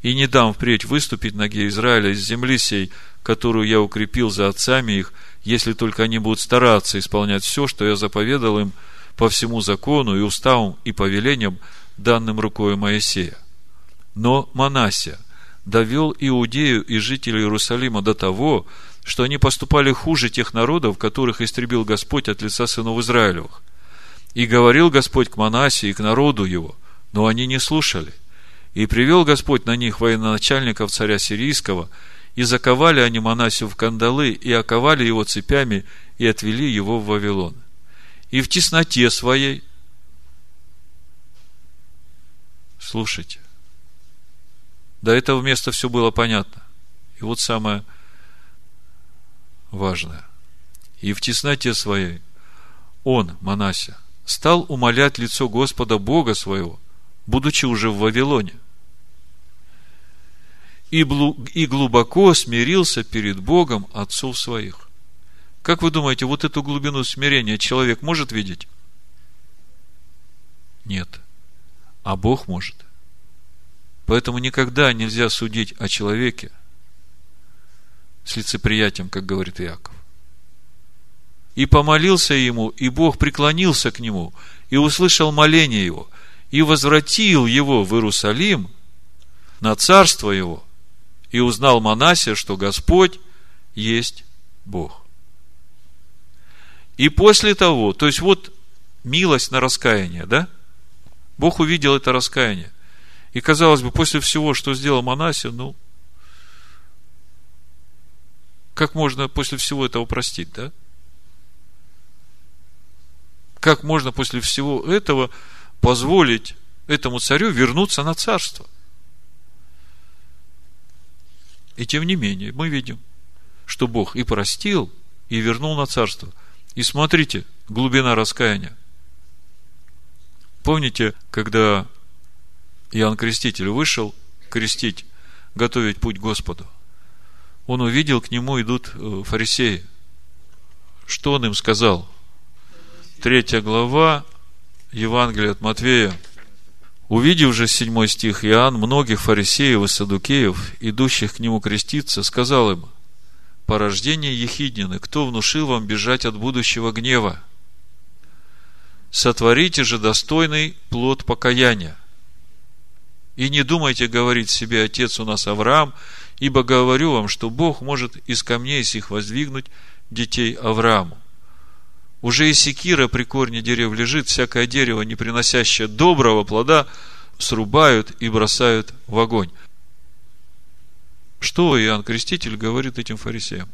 И не дам впредь выступить ноге Израиля из земли сей, которую я укрепил за отцами их, если только они будут стараться исполнять все, что я заповедал им по всему закону и уставам и повелениям, данным рукой Моисея. Но Манасия довел Иудею и жителей Иерусалима до того, что они поступали хуже тех народов, которых истребил Господь от лица сынов Израилевых. И говорил Господь к Манасии и к народу его, но они не слушали. И привел Господь на них военачальников царя сирийского, и заковали они Манасию в кандалы, и оковали его цепями, и отвели его в Вавилон. И в тесноте своей, слушайте, до этого места все было понятно. И вот самое важное. И в тесноте своей он, Манася, стал умолять лицо Господа Бога своего, будучи уже в Вавилоне. И, глубоко смирился перед Богом отцов своих. Как вы думаете, вот эту глубину смирения человек может видеть? Нет. А Бог может. Поэтому никогда нельзя судить о человеке с лицеприятием, как говорит Иаков. И помолился ему, и Бог преклонился к нему, и услышал моление его, и возвратил его в Иерусалим на царство его, и узнал Манасия, что Господь есть Бог. И после того, то есть вот милость на раскаяние, да? Бог увидел это раскаяние. И казалось бы, после всего, что сделал Манасия, ну, как можно после всего этого простить, да? Как можно после всего этого позволить этому царю вернуться на царство? И тем не менее, мы видим, что Бог и простил, и вернул на царство. И смотрите, глубина раскаяния. Помните, когда Иоанн Креститель вышел крестить, готовить путь Господу, он увидел, к нему идут э, фарисеи. Что он им сказал? Третья глава Евангелия от Матвея. Увидев же седьмой стих Иоанн многих фарисеев и садукеев, идущих к нему креститься, сказал им, порождение Ехиднины, кто внушил вам бежать от будущего гнева? Сотворите же достойный плод покаяния. И не думайте говорить себе, отец у нас Авраам, ибо говорю вам, что Бог может из камней сих воздвигнуть детей Аврааму. Уже и секира при корне дерев лежит, всякое дерево, не приносящее доброго плода, срубают и бросают в огонь. Что Иоанн Креститель говорит этим фарисеям?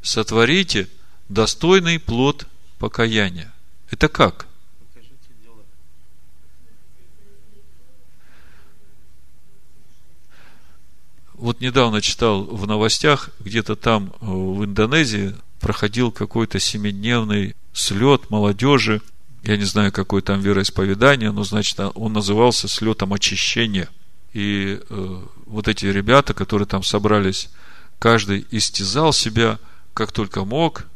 Сотворите достойный плод покаяния. Это как? Вот недавно читал в новостях, где-то там э, в Индонезии проходил какой-то семидневный слет молодежи. Я не знаю, какое там вероисповедание, но, значит, он назывался слетом очищения. И э, вот эти ребята, которые там собрались, каждый истязал себя как только мог,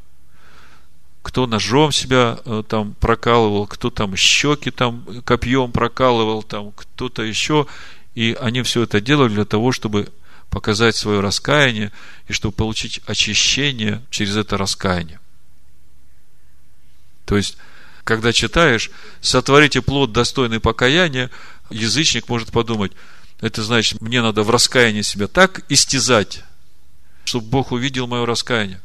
кто ножом себя э, там прокалывал, кто там щеки там копьем прокалывал, там кто-то еще. И они все это делали для того, чтобы показать свое раскаяние и чтобы получить очищение через это раскаяние. То есть, когда читаешь, сотворите плод достойный покаяния, язычник может подумать, это значит, мне надо в раскаянии себя так истязать, чтобы Бог увидел мое раскаяние.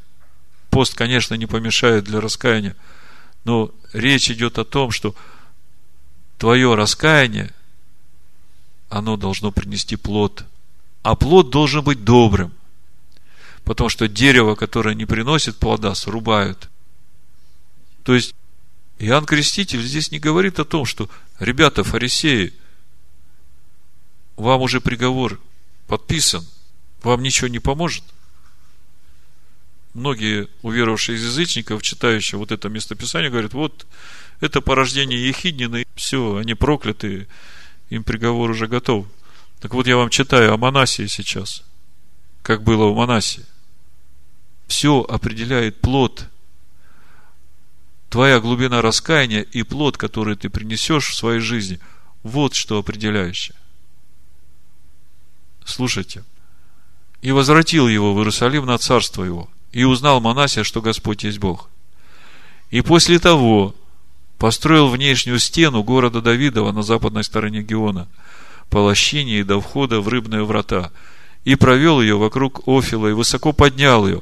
Пост, конечно, не помешает для раскаяния, но речь идет о том, что твое раскаяние, оно должно принести плод. А плод должен быть добрым. Потому что дерево, которое не приносит плода, срубают. То есть, Иоанн Креститель здесь не говорит о том, что, ребята, фарисеи, вам уже приговор подписан, вам ничего не поможет – многие уверовавшие из язычников, читающие вот это местописание, говорят, вот это порождение Ехиднины, все, они прокляты, им приговор уже готов. Так вот, я вам читаю о Манасии сейчас, как было у Манасии. Все определяет плод. Твоя глубина раскаяния и плод, который ты принесешь в своей жизни, вот что определяющее. Слушайте. И возвратил его в Иерусалим на царство его – и узнал Манасия, что Господь есть Бог. И после того построил внешнюю стену города Давидова на западной стороне Геона, по лощине и до входа в рыбные врата, и провел ее вокруг Офила, и высоко поднял ее,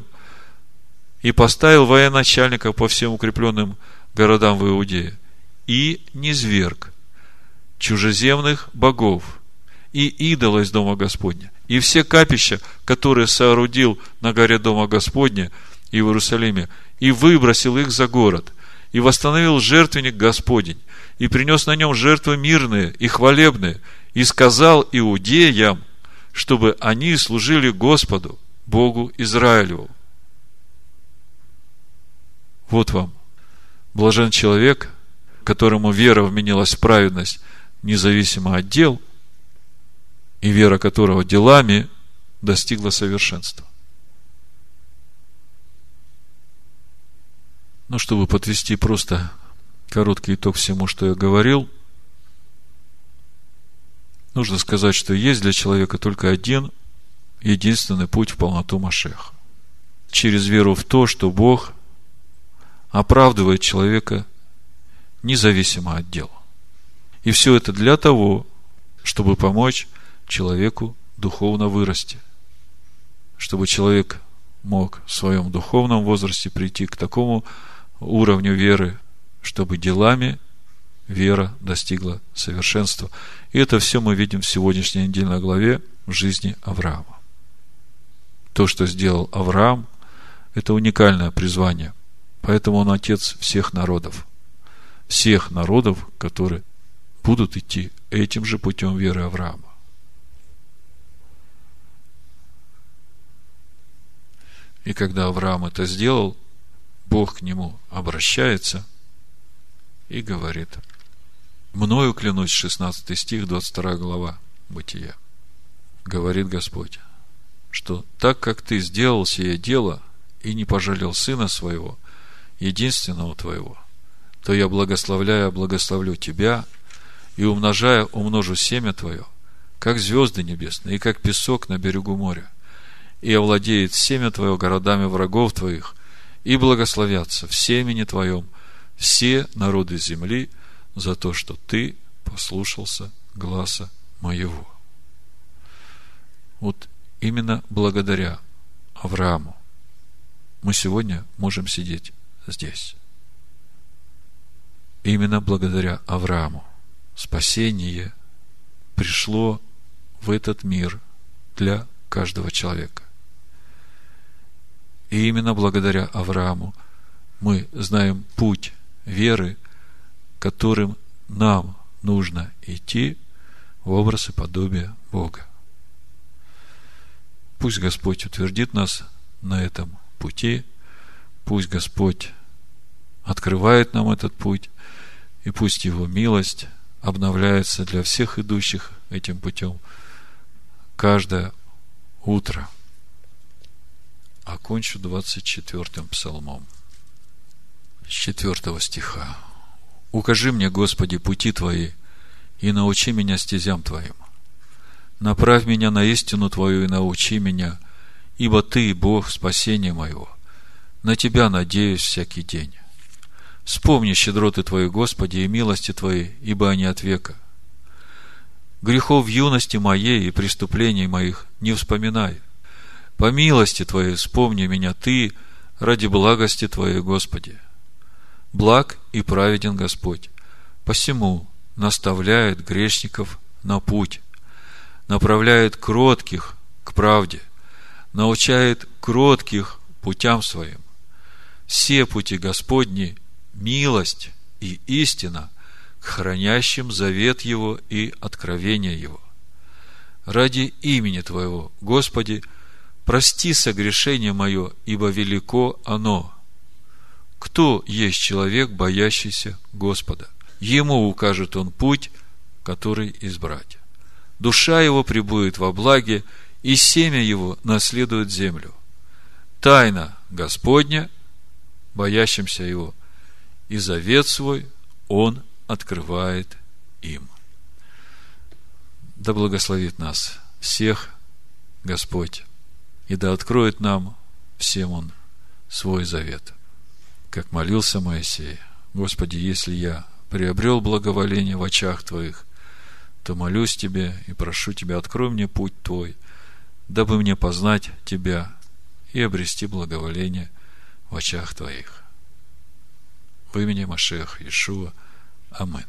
и поставил военачальника по всем укрепленным городам в Иудее, и низверг чужеземных богов и идола из Дома Господня, и все капища, которые соорудил на горе Дома Господня и в Иерусалиме, и выбросил их за город, и восстановил жертвенник Господень, и принес на нем жертвы мирные и хвалебные, и сказал иудеям, чтобы они служили Господу, Богу Израилеву. Вот вам. Блажен человек, которому вера вменилась в праведность, независимо от дел, и вера которого делами достигла совершенства. Ну, чтобы подвести просто короткий итог всему, что я говорил, нужно сказать, что есть для человека только один единственный путь в полноту Машеха. Через веру в то, что Бог оправдывает человека независимо от дела. И все это для того, чтобы помочь человеку духовно вырасти. Чтобы человек мог в своем духовном возрасте прийти к такому уровню веры, чтобы делами вера достигла совершенства. И это все мы видим в сегодняшней недельной главе в жизни Авраама. То, что сделал Авраам, это уникальное призвание – Поэтому он отец всех народов. Всех народов, которые будут идти этим же путем веры Авраама. И когда Авраам это сделал, Бог к нему обращается и говорит, мною клянусь, 16 стих, 22 глава Бытия, говорит Господь, что так как ты сделал сие дело и не пожалел сына своего, единственного твоего, то я благословляю, благословлю тебя и умножая, умножу семя твое, как звезды небесные и как песок на берегу моря. И овладеет семя твое городами врагов твоих, и благословятся в семени твоем все народы земли за то, что ты послушался гласа моего. Вот именно благодаря Аврааму мы сегодня можем сидеть здесь. Именно благодаря Аврааму спасение пришло в этот мир для каждого человека. И именно благодаря Аврааму мы знаем путь веры, которым нам нужно идти в образ и подобие Бога. Пусть Господь утвердит нас на этом пути – Пусть Господь открывает нам этот путь, и пусть Его милость обновляется для всех идущих этим путем каждое утро. Окончу 24-м псалмом. С 4 стиха. «Укажи мне, Господи, пути Твои, и научи меня стезям Твоим. Направь меня на истину Твою и научи меня, ибо Ты, Бог, спасения моего – на Тебя надеюсь всякий день. Вспомни щедроты Твои, Господи, и милости Твои, ибо они от века. Грехов юности моей и преступлений моих не вспоминай. По милости Твоей вспомни меня Ты ради благости Твоей, Господи. Благ и праведен Господь, посему наставляет грешников на путь, направляет кротких к правде, научает кротких путям своим все пути Господни – милость и истина к хранящим завет Его и откровение Его. Ради имени Твоего, Господи, прости согрешение мое, ибо велико оно. Кто есть человек, боящийся Господа? Ему укажет он путь, который избрать. Душа его пребудет во благе, и семя его наследует землю. Тайна Господня – боящимся Его, и завет свой Он открывает им. Да благословит нас всех Господь, и да откроет нам всем Он свой завет. Как молился Моисей, Господи, если я приобрел благоволение в очах Твоих, то молюсь Тебе и прошу Тебя, открой мне путь Твой, дабы мне познать Тебя и обрести благоволение в очах Твоих. В имени Машех Иешуа. Амин.